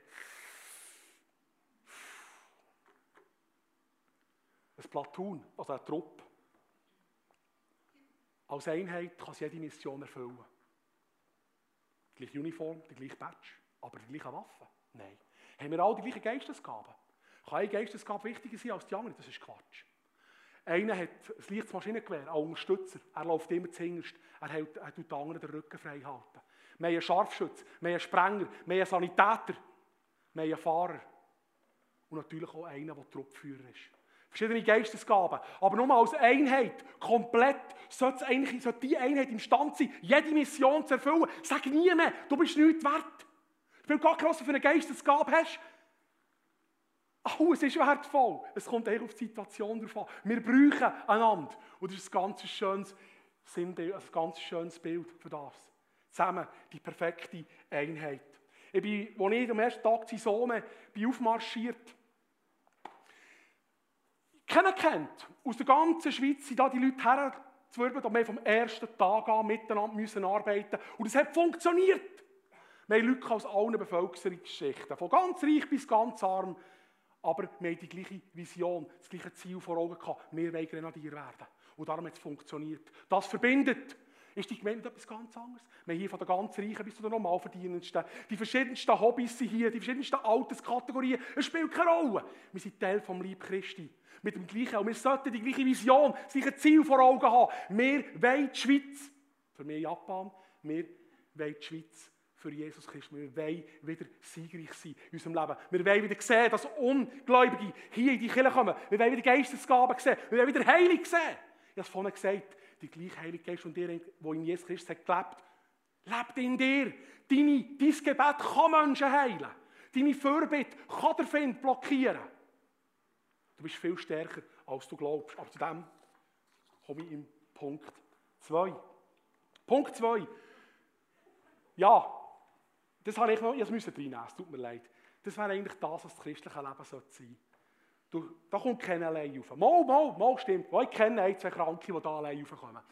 ein Platoon, also ein Trupp, als Einheit kann sie jede Mission erfüllen. Die gleiche Uniform, die gleiche Badge, aber die gleichen Waffen? Nein. Haben wir alle die gleichen Geistesgaben? Kann eine Geistesgabe wichtiger sein als die andere? Das ist Quatsch. Einer hat ein leichtes Maschinengewehr, ein Unterstützer. Er läuft immer zuhinterst. Er, er tut den anderen den Rücken frei halten. Wir haben einen Scharfschütz, wir haben Sprenger, wir haben Sanitäter, wir haben Fahrer. Und natürlich auch einen, der Truppführer ist. Verschiedene Geistesgaben. Aber nur als Einheit, komplett, sollte, eigentlich, die Einheit imstande sein, jede Mission zu erfüllen. Sag nie du bist nichts wert. Ich will gar nicht, für eine Geistesgabe hast. Oh, es ist wertvoll. Es kommt eher auf die Situation drauf an. Wir brauchen einander. Und das ist ein ganz schönes Sinnbild, ein ganz schönes Bild für das. Zusammen die perfekte Einheit. Ich bin, als ich am ersten Tag zu bin aufmarschiert, keiner kennt, aus der ganzen Schweiz sind da die Leute herzwirbeln, und wir vom ersten Tag an miteinander müssen arbeiten Und es hat funktioniert. Wir haben Leute aus allen Bevölkerungsschichten, von ganz reich bis ganz arm, aber wir haben die gleiche Vision, das gleiche Ziel vor Augen gehabt. Wir wollen Grenadier werden. Und darum hat es funktioniert. Das verbindet. Ist die Gemeinde etwas ganz anderes? Wir haben hier von der ganz Reichen bis zu den Normalverdienendsten. Die verschiedensten Hobbys sind hier, die verschiedensten Alterskategorien. Es spielt keine Rolle. Wir sind Teil vom Lieb Christi. Mit dem gleichen, und wir sollten die gleiche Vision, das gleiche Ziel vor Augen haben. Wir wollen die Schweiz. Für mich Japan. Wir wollen die Schweiz für Jesus Christus. Wir wollen wieder siegreich sein in unserem Leben. Wir wollen wieder sehen, dass Ungläubige hier in die Kirche kommen. Wir wollen wieder Geistesgaben sehen. Wir wollen wieder Heilig sehen. Ich habe es vorhin gesagt, die gleiche Heilige Geist und dir, wo in Jesus Christus hat gelebt, lebt in dir. Deine, dein Gebet kann Menschen heilen. Deine Fürbitte kann der Find blockieren. Du bist viel stärker, als du glaubst. Aber zu dem komme ich im Punkt 2. Punkt 2. Ja, das habe ich noch, ich musste es tut mir leid. Das wäre eigentlich das, was das christliche Leben sein sollte. Du, da kommt keiner allein rauf. Mal, mal, mal stimmt. ich kenne ein, zwei Kranke, die da allein raufkommen.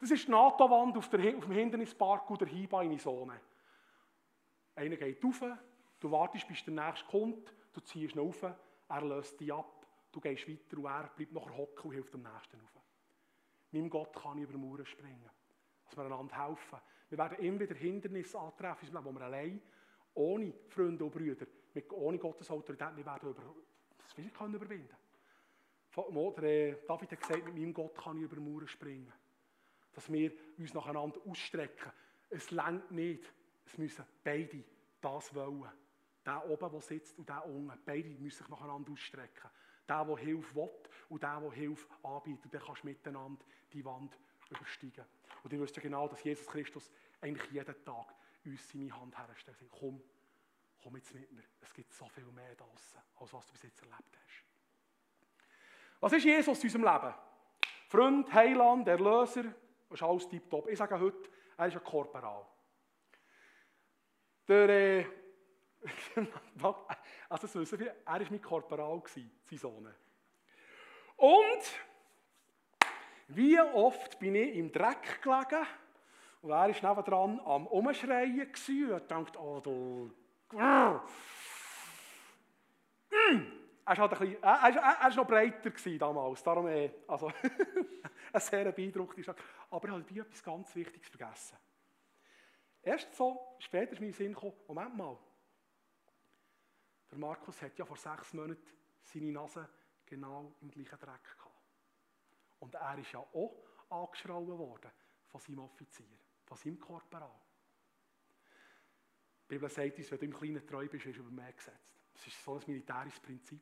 Das ist die NATO-Wand auf, auf, dem Hindernispark oder Hiba in Zone. Einer geht rauf, du wartest, bis der nächste kommt, du ziehst ihn rauf, er löst dich ab, du gehst weiter und er bleibt nachher hocken und hilft dem Nächsten rauf. Meinem Gott kann ich über Mauern springen. Dass wir einander helfen. Wir werden immer wieder Hindernisse antreffen, wo wir allein, ohne Freunde und Brüder, ohne Gottes Autorität nicht werden über, das wir können überwinden der, äh, David hat gesagt, mit meinem Gott kann ich über Mauern springen. Dass wir uns nacheinander ausstrecken. Es längt nicht. Es müssen beide das wollen. Der oben, der sitzt, und der unten. Beide müssen sich nacheinander ausstrecken. Der, der Hilfe will und der, der Hilfe anbietet. Und dann kannst du miteinander die Wand übersteigen. Und ihr wisst ja genau, dass Jesus Christus eigentlich jeden Tag uns seine Hand herstellt. Komm, komm jetzt mit mir. Es gibt so viel mehr draussen, als was du bis jetzt erlebt hast. Was ist Jesus in unserem Leben? Freund, Heiland, Erlöser, das ist alles tiptop. Ich sage heute, er ist ein Korporal. Der, äh, also das wissen wir, er war mein Korporal, sein Sohn. Und wie oft bin ich im Dreck gelegen und er war nebendran am Umschreien und dachte, oh du... Er war, halt ein bisschen, er, er, er noch breiter damals, darum äh, also, ein sehr beeindruckender Aber er hat bei etwas ganz Wichtiges vergessen. Erst so, später ist mir in Sinn gekommen, Moment mal, der Markus hat ja vor sechs Monaten seine Nase genau im gleichen Dreck gehabt. Und er ist ja auch angeschrauben worden von seinem Offizier, von seinem Korporal. Die Bibel sagt uns, wenn du im Kleinen treu bist, wirst du über mehr gesetzt. Das ist so ein militärisches Prinzip.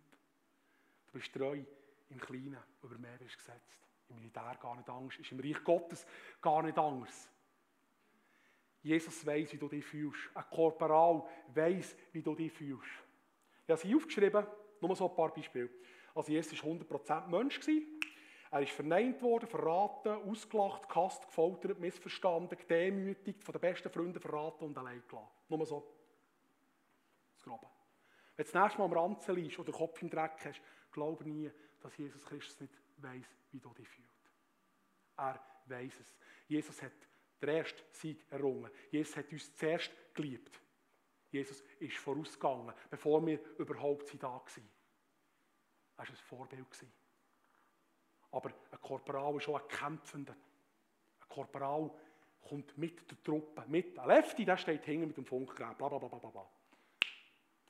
Du bist treu im Kleinen, über mehr wirst du gesetzt. Im Militär gar nicht Angst, ist im Reich Gottes gar nicht Angst. Jesus weiß, wie du dich fühlst. Ein Korporal weiß, wie du dich fühlst. Ich habe sie aufgeschrieben, nur so ein paar Beispiele. Also Jesus war 100% Mensch. Er ist verneint worden, verraten, ausgelacht, gehasst, gefoltert, missverstanden, gedemütigt, von den besten Freunden verraten und allein gelassen. Nur so. Das Grobe. Wenn du das nächste Mal am Ranzen liegst oder den Kopf im Dreck hast, glaube nie, dass Jesus Christus nicht weiß, wie du dich fühlst. Er weiß es. Jesus hat den ersten Sieg errungen. Jesus hat uns zuerst geliebt. Jesus ist vorausgegangen, bevor wir überhaupt da waren. Er war ein Vorbild. Aber ein Korporal ist auch ein Kämpfender. Ein Korporal kommt mit der Truppe, mit. Ein Lefty, der steht hinten mit dem Funkgerät, bla bla bla bla bla.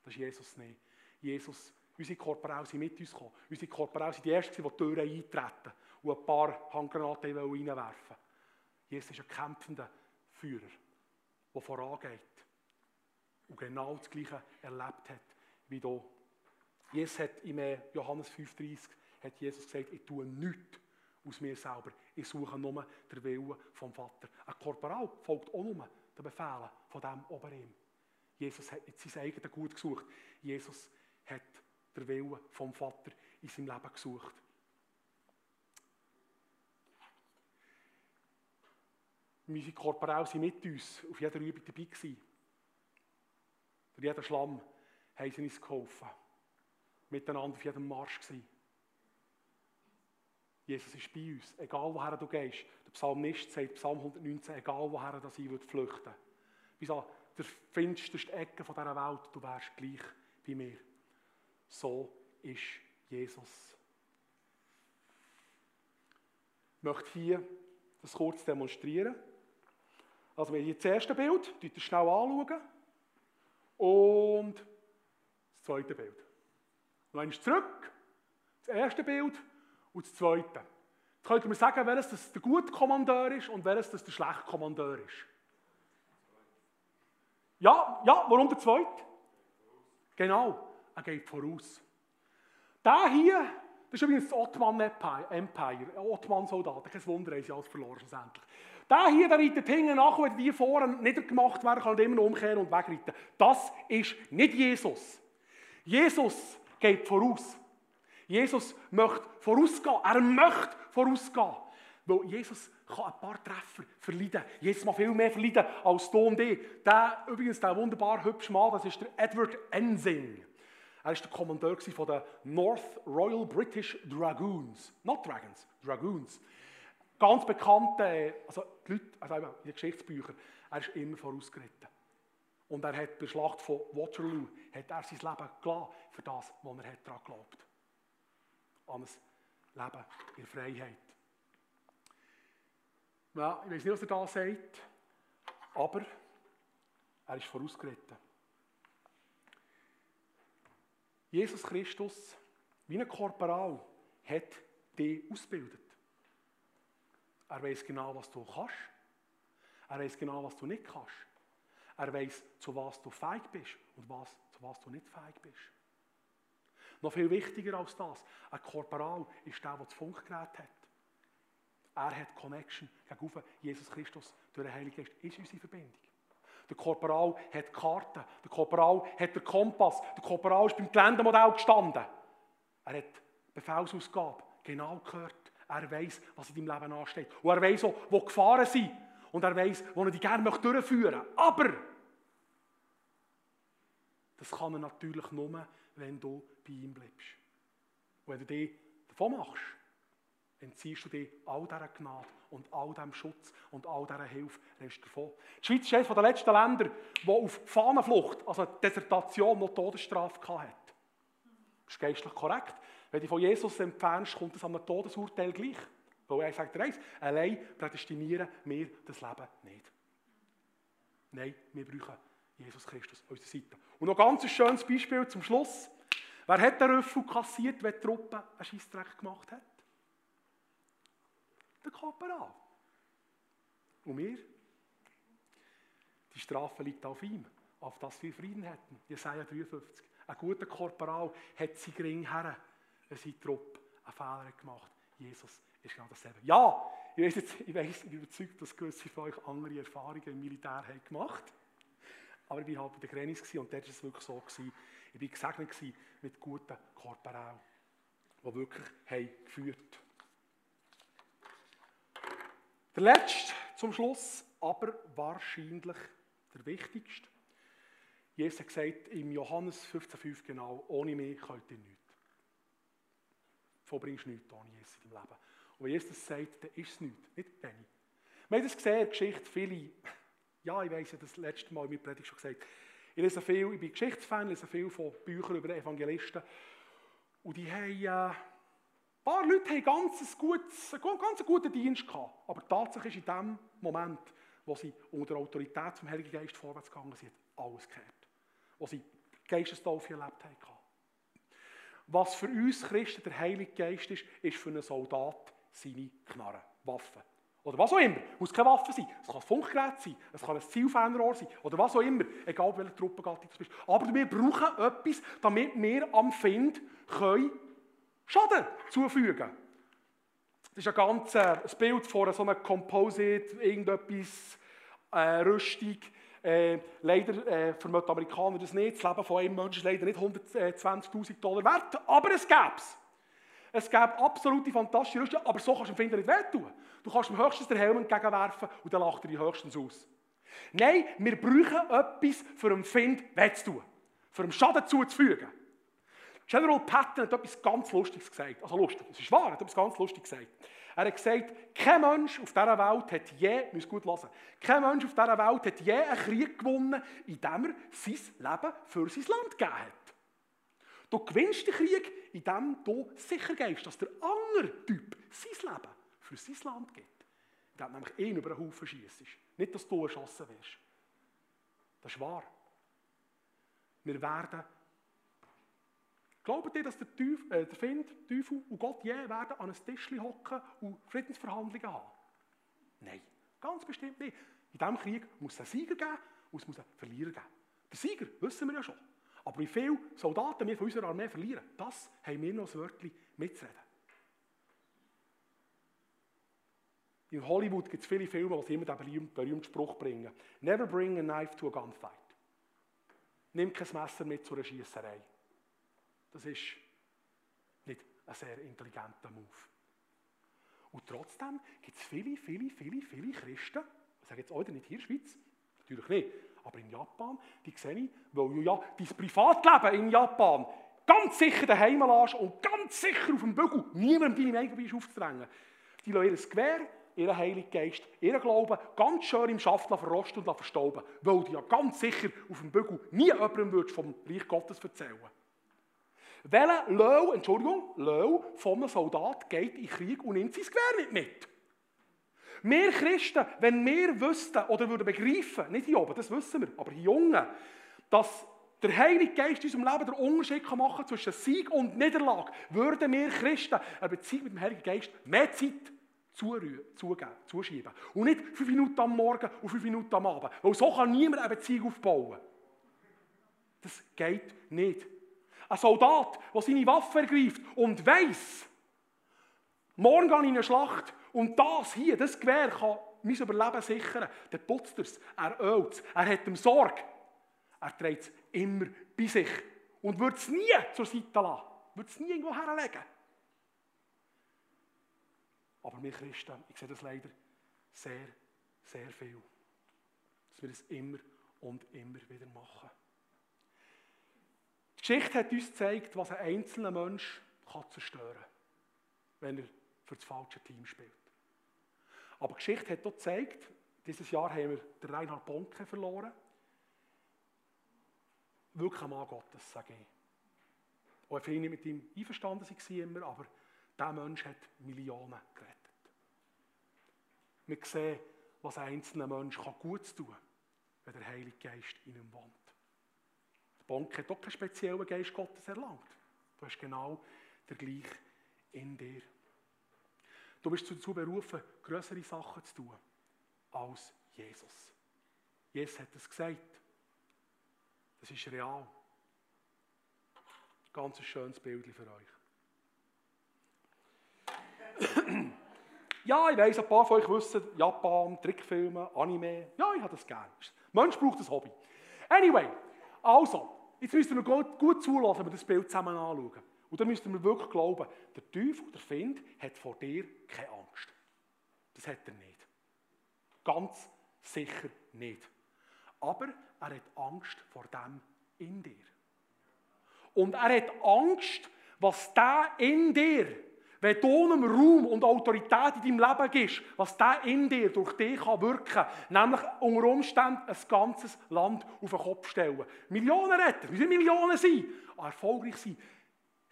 Das ist Jesus nicht. Jesus, unsere Korporale sind mit uns gekommen. Unsere Korporale sind die Ersten, die die Türen eintreten und ein paar Handgranaten reinwerfen Jesus ist ein kämpfender Führer, der vorangeht und genau das Gleiche erlebt hat wie hier. Jesus hat im Johannes 5,30 hat Jesus gesagt, ich tue nichts aus mir selber. Ich suche nur den Willen vom Vater. Ein Korporal folgt auch nur den Befehlen von dem ober ihm. Jesus hat nicht sein eigenes Gut gesucht. Jesus hat den Willen vom Vater in seinem Leben gesucht. Unsere Korporal sind mit uns auf jeder Übung dabei gewesen. Für jeden Schlamm haben sie uns geholfen. Miteinander auf jedem Marsch gewesen. Jesus ist bei uns, egal woher du gehst. Der Psalmist sagt, Psalm 119, egal woher das ich flüchten Bis an der finsterste Ecke dieser Welt, du wärst gleich bei mir. So ist Jesus. Ich möchte hier das kurz demonstrieren. Also wir haben hier das erste Bild, das schnell anschauen. Und das zweite Bild. Und dann zurück, das erste Bild und das zweite. Jetzt könnt ihr mir sagen, welches das der gute Kommandeur ist und welches das der schlechte Kommandeur ist. Ja, ja, warum der zweite? Genau, er geht voraus. Der hier, das ist übrigens das Ottoman Empire, Ottoman-Soldaten, kein Wunder, haben sie alles verloren schlussendlich. Der hier, der reitet hinten nach, wenn die vorne niedergemacht werden, kann immer umkehren und wegreiten. Das ist nicht Jesus. Jesus geht voraus. Jesus möchte vorausgehen. Er möchte vorausgehen. Weil Jesus kann ein paar Treffer verleiden. Jesus mal viel mehr verleiden als du und ich. Der, übrigens, der wunderbar hübsche Mann, das ist der Edward Ensing. Er war der Kommandeur von den North Royal British Dragoons. Not Dragons, Dragoons. Ganz bekannt, also die Leute, also in den Geschichtsbüchern, er ist immer vorausgeritten. Und er hat bei der Schlacht von Waterloo hat er sein Leben gelassen für das, was er daran glaubt. An ein Leben in Freiheit. Ja, ich weiß nicht, was er da sagt, aber er ist vorausgeritten. Jesus Christus, wie ein Korporal, hat dich ausgebildet. Er weiß genau, was du kannst. Er weiß genau, was du nicht kannst. Er weiß, zu was du fähig bist und was, zu was du nicht fähig bist. Noch viel wichtiger als das, ein Korporal ist der, der das Funkgerät hat. Er hat Connection gegenüber Jesus Christus durch den Heiligen Geist. Ist unsere Verbindung. Der Korporal hat Karten, der Korporal hat den Kompass, der Korporal ist beim Geländemodell gestanden. Er hat Befehlsausgabe genau gehört. Er weiß, was in deinem Leben ansteht. Und er weiß auch, wo Gefahren sind. Und er weiß, wo er dich gerne durchführen möchte. Aber das kann er natürlich nur, wenn du bei ihm bleibst. Und wenn du dich davon machst, entziehst du dir all dieser Gnade und all diesem Schutz und all dieser Hilfe rennst davon. Die Schweiz ist eines der letzten Länder, die auf Fahnenflucht, also Desertation, noch Todesstrafe hatte. Das ist geistlich korrekt. Wenn du von Jesus entfernst, kommt es an einem Todesurteil gleich. Weil er sagt eins, allein prädestinieren wir das Leben nicht. Nein, wir brauchen Jesus Christus an unserer Seite. Und noch ganz ein schönes Beispiel zum Schluss. Wer hat den Rüffel kassiert, wenn die Truppe einen Scheissdreck gemacht hat? Der Korporal. Und wir? Die Strafe liegt auf ihm, auf das wir Frieden hätten. Jesaja 53. Ein guter Korporal hat sie gering her, wenn sein Truppe einen Fehler gemacht Jesus ist genau dasselbe. Ja, ich weiß, jetzt, ich weiß, ich bin überzeugt, dass gewisse von euch andere Erfahrungen im Militär haben gemacht Aber ich war halt bei den Grenis und dort war es wirklich so. Gewesen. Ich war gesegnet mit guten Korporalen, die wirklich haben geführt Der letzte zum Schluss, aber wahrscheinlich der wichtigste. Jesus hat gesagt im Johannes 15,5 genau, ohne mich könnt ihr nichts. Verbringst nichts ohne Jesus in deinem Leben. Und wenn Jesus das sagt, dann ist es nichts, nicht wenig. Wir haben das gesehen in der Geschichte, viele, ja, ich weiss, ja das letzte Mal in meiner Predigt schon gesagt, ich lese viel, ich bin Geschichtsfan, lese viel von Büchern über Evangelisten. Und die haben, äh, ein paar Leute haben ganz gutes, einen ganz guten Dienst gehabt. Aber tatsächlich ist in dem Moment, wo sie unter der Autorität vom Heiligen Geist vorwärts gegangen sind, alles gehört. Wo sie Geistestaufe erlebt haben. Was für uns Christen der Heilige Geist ist, ist für einen Soldat seine Knarre, Waffen. Oder was auch immer. Es muss keine Waffe sein. Es kann ein Funkgerät sein. Es kann ein Zielfernrohr sein. Oder was auch immer. Egal, welche Truppengattung du bist. Aber wir brauchen etwas, damit wir am Find können Schaden zufügen können. Das ist ein ganz äh, Bild von so einem Composite, irgendetwas, äh, Rüstung. Äh, leider äh, vermögen die Amerikaner das nicht. Das Leben von einem Menschen ist leider nicht 120.000 Dollar wert, aber es gäbe es. Es gäbe absolute fantastische Rüstung, aber so kannst du dem Finder nicht wehtun. Du kannst ihm höchstens den Helm entgegenwerfen und dann lacht er dich höchstens aus. Nein, wir brauchen etwas, für den Find weh zu tun. Für den Schaden zuzufügen. General Patton hat etwas ganz Lustiges gesagt. Also lustig, es ist wahr, er hat etwas ganz Lustiges gesagt. Er hat gesagt, kein Mensch auf dieser Welt hat je, müsst gut hören, kein Mensch auf dieser Welt hat je einen Krieg gewonnen, indem er sein Leben für sein Land gegeben hat. Du gewinnst den Krieg, indem du sicher gehst, dass der andere Typ sein Leben für sein Land gibt. Hat nämlich ihn über einen Haufen schießt. Nicht, dass du erschossen wirst. Das ist wahr. Wir werden. Glaubt ihr, dass der, Teufel, äh, der Find, der Teufel und Gott je werden an einem Tischchen hocken und Friedensverhandlungen haben? Nein, ganz bestimmt nicht. In diesem Krieg muss es einen Sieger geben und es muss einen Verlierer geben. Der Sieger wissen wir ja schon. Aber wie viele Soldaten wir von unserer Armee verlieren, das haben wir noch ein Wörtchen mitzureden. In Hollywood gibt es viele Filme, die immer den berühmten Spruch bringen. Never bring a knife to a gunfight. Nimm kein Messer mit zu einer Schiesserei. Das ist nicht ein sehr intelligenter Move. Und trotzdem gibt es viele, viele, viele, viele Christen, ich sage jetzt auch nicht hier in der Schweiz, natürlich nicht, aber in Japan, die sehe ich, weil du ja dein Privatleben in Japan ganz sicher daheim lässt und ganz sicher auf dem Bügel niemandem deine Meinung aufzudrängen. Die lassen ihr Gewehr, ihren Heiligen Geist, ihren Glauben ganz schön im Schaft verrosten und verstauben, weil du ja ganz sicher auf dem Bügel nie jemandem vom Reich Gottes erzählen Welcher Löw, Entschuldigung, Löw von einem Soldat geht in den Krieg und nimmt sein Gewehr nicht mit? Wir Christen, wenn wir wüssten oder würden begreifen, nicht hier oben, das wissen wir, aber hier Jungen, dass der Heilige Geist in unserem Leben den Unterschied machen kann zwischen Sieg und Niederlage, würden wir Christen eine Beziehung mit dem Heiligen Geist mehr Zeit zuschieben. Und nicht fünf Minuten am Morgen und fünf Minuten am Abend. Weil so kann niemand eine Beziehung aufbauen. Das geht nicht. Ein Soldat, der seine Waffe ergreift und weiß, morgen gehe ich in eine Schlacht und das hier, das Gewehr kann mein Überleben sichern. Der putzt es, er ölt es, er hat ihm Sorge. Er trägt es immer bei sich und wird es nie zur Seite lassen. Wird es nie irgendwo herlegen. Aber wir Christen, ich sehe das leider sehr, sehr viel. Dass wir das immer und immer wieder machen. Die Geschichte hat uns gezeigt, was ein einzelner Mensch kann zerstören kann, wenn er für das falsche Team spielt. Aber die Geschichte hat auch gezeigt, dieses Jahr haben wir den Reinhard Bonke verloren. Wirklich ein Mann Gottes, sage ich. Auch viele mit ihm einverstanden waren, immer, aber dieser Mensch hat Millionen gerettet. Wir sehen, was ein einzelner Mensch Gutes tun kann, wenn der Heilige Geist in ihm wohnt. Der Bonke hat auch keinen speziellen Geist Gottes erlangt. Du hast genau der gleiche in dir. Du bist dazu berufen, größere Sachen zu tun als Jesus. Jesus hat es gesagt. Das ist real. Ganz ein schönes Bild für euch. ja, ich weiss, ein paar von euch wissen, Japan, Trickfilme, Anime. Ja, ich habe das gerne. Mensch braucht ein Hobby. Anyway, also, jetzt müsst ihr mir gut, gut zulassen, wenn wir das Bild zusammen anschauen. Und dann müsst ihr mir wirklich glauben, der Teufel, der Find, hat vor dir keine Angst. Das hat er nicht. Ganz sicher nicht. Aber er hat Angst vor dem in dir. Und er hat Angst, was der in dir, wenn du einem Raum und Autorität in deinem Leben gibst, was der in dir durch dich kann wirken nämlich unter Umständen ein ganzes Land auf den Kopf stellen. Millionen retten, wir sind Millionen sein, erfolgreich sein.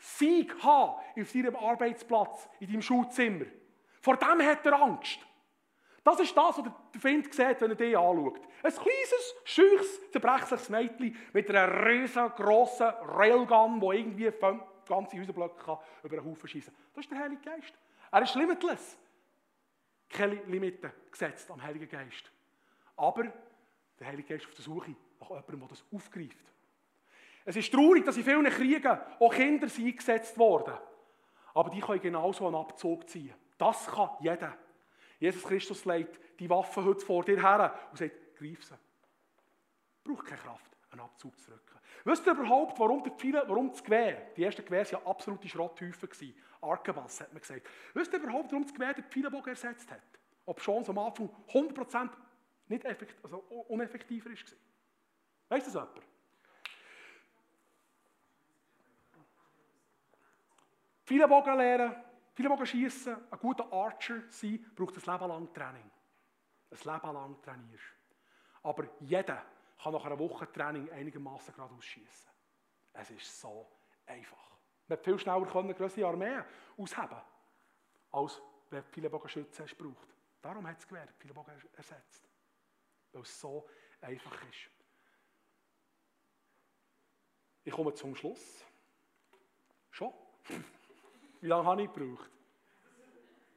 Sieg haben auf deinem Arbeitsplatz, in deinem Schulzimmer. Vor dem hat er Angst. Das ist das, was der Find sieht, wenn er dich anschaut. Ein kleines, scheuches, zerbrechliches Mädchen mit einer riesengroßen Railgun, die irgendwie ganze Häuserblöcke über einen Haufen schießen kann. Das ist der Heilige Geist. Er ist limitless. Keine Limiten gesetzt am Heiligen Geist. Aber der Heilige Geist ist auf der Suche nach jemandem, der das aufgreift. Es ist traurig, dass in vielen Kriegen auch Kinder eingesetzt wurden. Aber die können genauso einen Abzug ziehen. Das kann jeder. Jesus Christus legt die Waffe heute vor dir her und sagt, greif sie. Braucht keine Kraft, einen Abzug zu drücken. Wisst ihr überhaupt, warum, der Pfeile, warum das Gewehr, die ersten Gewehre waren ja absolute Schrotthäufen, Arkebass hat man gesagt. Wisst ihr überhaupt, warum das Gewehr den Pfeilenbogen ersetzt hat? Ob schon am Anfang 100% nicht effektiv, also uneffektiver war. Weißt du das jemand? Pfeilenbogen lernen, Pfeilenbogen schießen, ein guter Archer sein, braucht ein Leben lang Training. Ein Leben lang trainierst. Aber jeder kann nach einer Woche Training einigermaßen gerade ausschießen. Es ist so einfach. Man viel schneller können größere Armeen ausheben, als wenn viele Bogenschützen es braucht. Darum hat es gewährt, viele Bogen ersetzt. Weil es so einfach ist. Ich komme zum Schluss. Schon? Wie lange habe ich gebraucht?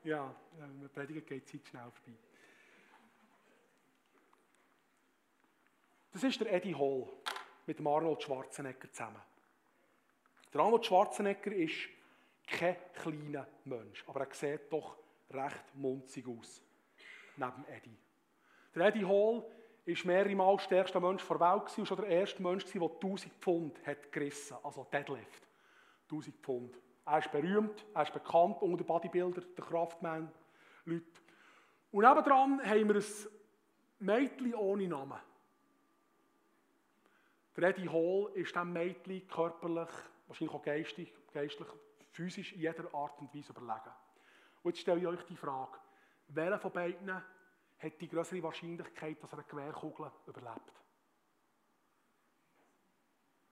Ja, wenn man predigt, geht die Zeit schnell vorbei. Das ist der Eddie Hall mit dem Arnold Schwarzenegger zusammen. Der Arnold Schwarzenegger ist kein kleiner Mensch, aber er sieht doch recht munzig aus, neben Eddie. Der Eddie Hall war mehrere Mal der stärkste Mensch der Welt und schon der erste Mensch, der 1000 Pfund hat gerissen also Deadlift. 1000 Pfund. Er ist berühmt, er ist bekannt unter den Bodybuilder, den Kraftman, Leute. Und nebendran haben wir ein Mädchen ohne Namen. Der Eddie Hall ist diesem Mädchen körperlich, wahrscheinlich auch geistig, geistlich, physisch in jeder Art und Weise überlegen. Und jetzt stelle ich euch die Frage, welcher von beiden hat die größere Wahrscheinlichkeit, dass er eine Gewehrkugel überlebt?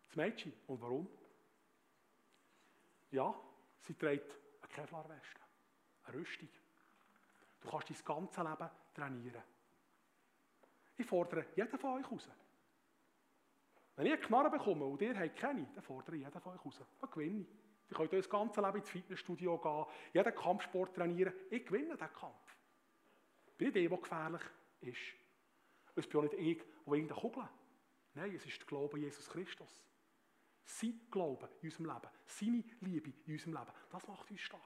Das Mädchen. Und warum? Ja, sie trägt eine Kevlarweste, eine Rüstung. Du kannst dein ganzes Leben trainieren. Ich fordere jeden von euch raus. Wenn ich eine Knarre bekomme und ihr habt keine, dann fordere ich jeden von euch raus. Dann gewinne ich. Ihr könnt euch das ganze Leben ins Fitnessstudio gehen, jeden Kampfsport trainieren. Ich gewinne diesen Kampf. Bin nicht der, der gefährlich ist. Es bin auch nicht ich, der irgendeine Kugel Nein, es ist der Glaube an Jesus Christus. Sein Glaube in unserem Leben, seine Liebe in unserem Leben, das macht uns stark.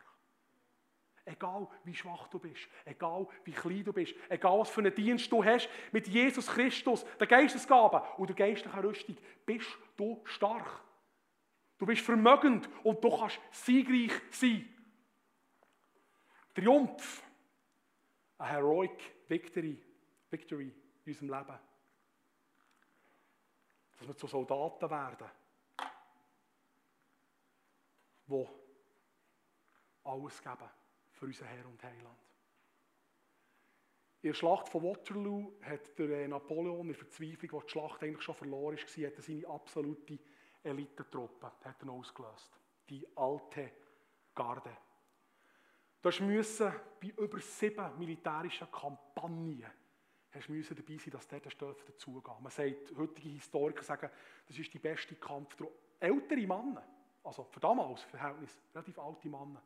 Egal wie schwach du bist, egal wie klein du bist, egal was für einen Dienst du hast, mit Jesus Christus, der Geistesgabe und der geistlichen Rüstung, bist du stark. Du bist vermögend und du kannst siegreich sein. Triumph, eine heroic victory, victory in unserem Leben. Dass wir zu Soldaten werden die alles geben für unseren Herr und Heiland. In der Schlacht von Waterloo hat der äh, Napoleon in Verzweiflung, wo die Schlacht eigentlich schon verloren war, hat er seine absolute Elitentruppe hat er ausgelöst. Die alte Garde. Du musst bei über sieben militärischen Kampagnen hast dabei sein, dass dort dazugehen Man sagt, heutige Historiker sagen, das ist die beste Kampf. Ältere Männer also für damals Verhältnis relativ alte Männer,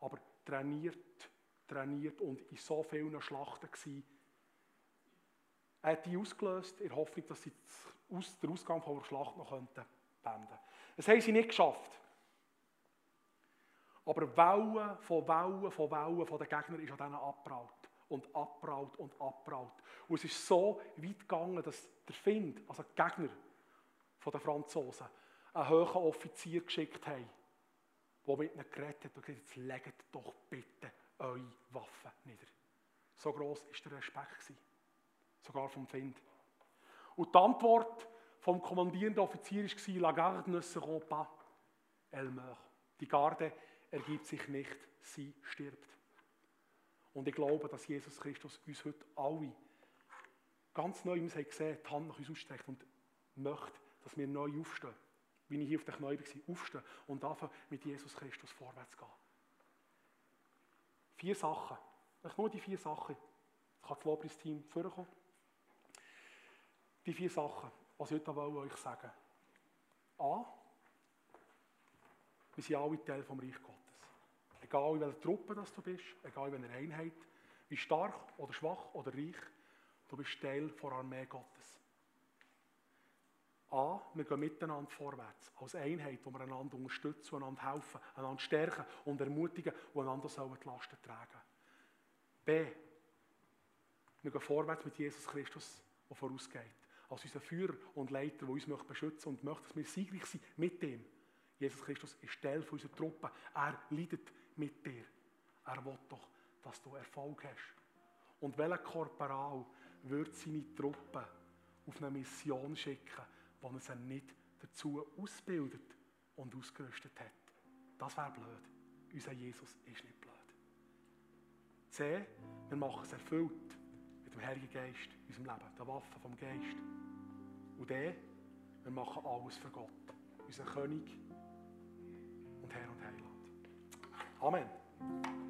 aber trainiert, trainiert und in so vielen Schlachten gewesen. Er hat die ausgelöst, in der Hoffnung, dass sie den Ausgang von der Schlacht noch könnten Das haben sie nicht geschafft. Aber Wellen von Wellen von Wellen von den Gegnern ist an denen abgebraut. Und abgebraut und abgebraut. Und es ist so weit gegangen, dass der Find, also die Gegner der Franzosen, einen hohen Offizier geschickt haben, der mit ihnen geredet hat und gesagt jetzt legt doch bitte eure Waffen nieder. So gross war der Respekt. sogar vom Find. Und die Antwort vom kommandierenden Offizier war, La garde ne sera pas, elle meurt. Die Garde ergibt sich nicht, sie stirbt. Und ich glaube, dass Jesus Christus uns heute alle ganz neu, gesehen, die Hand nach uns ausstreckt und möchte, dass wir neu aufstehen. Wie ich hier auf der Knie war, aufstehen und anfangen, mit Jesus Christus vorwärts zu gehen. Vier Sachen. Nur die vier Sachen. Jetzt kann das Lobpreisteam vorkommen. Die vier Sachen, was ich heute euch sagen A. Wir sind alle Teil vom Reich Gottes. Egal in welcher Truppe das du bist, egal in welcher Einheit, wie stark oder schwach oder reich, du bist Teil der Armee Gottes. A, wir gehen miteinander vorwärts, als Einheit, wo wir einander unterstützen, einander helfen, einander stärken und ermutigen und einander die Lasten tragen. B, wir gehen vorwärts mit Jesus Christus, der vorausgeht. Als unser Führer und Leiter, der uns beschützen möchte und möchte, dass wir siegreich sind mit ihm. Jesus Christus ist Teil unserer Truppe. Er leidet mit dir. Er will doch, dass du Erfolg hast. Und welcher Korporal wird seine Truppe auf eine Mission schicken, wo er sie nicht dazu ausbildet und ausgerüstet hat? Das wäre blöd. Unser Jesus ist nicht blöd. C. Wir machen es erfüllt mit dem Heiligen Geist in unserem Leben, der Waffe vom Geist. Und D. Wir machen alles für Gott, unseren König und Herr und Heiland. Amen.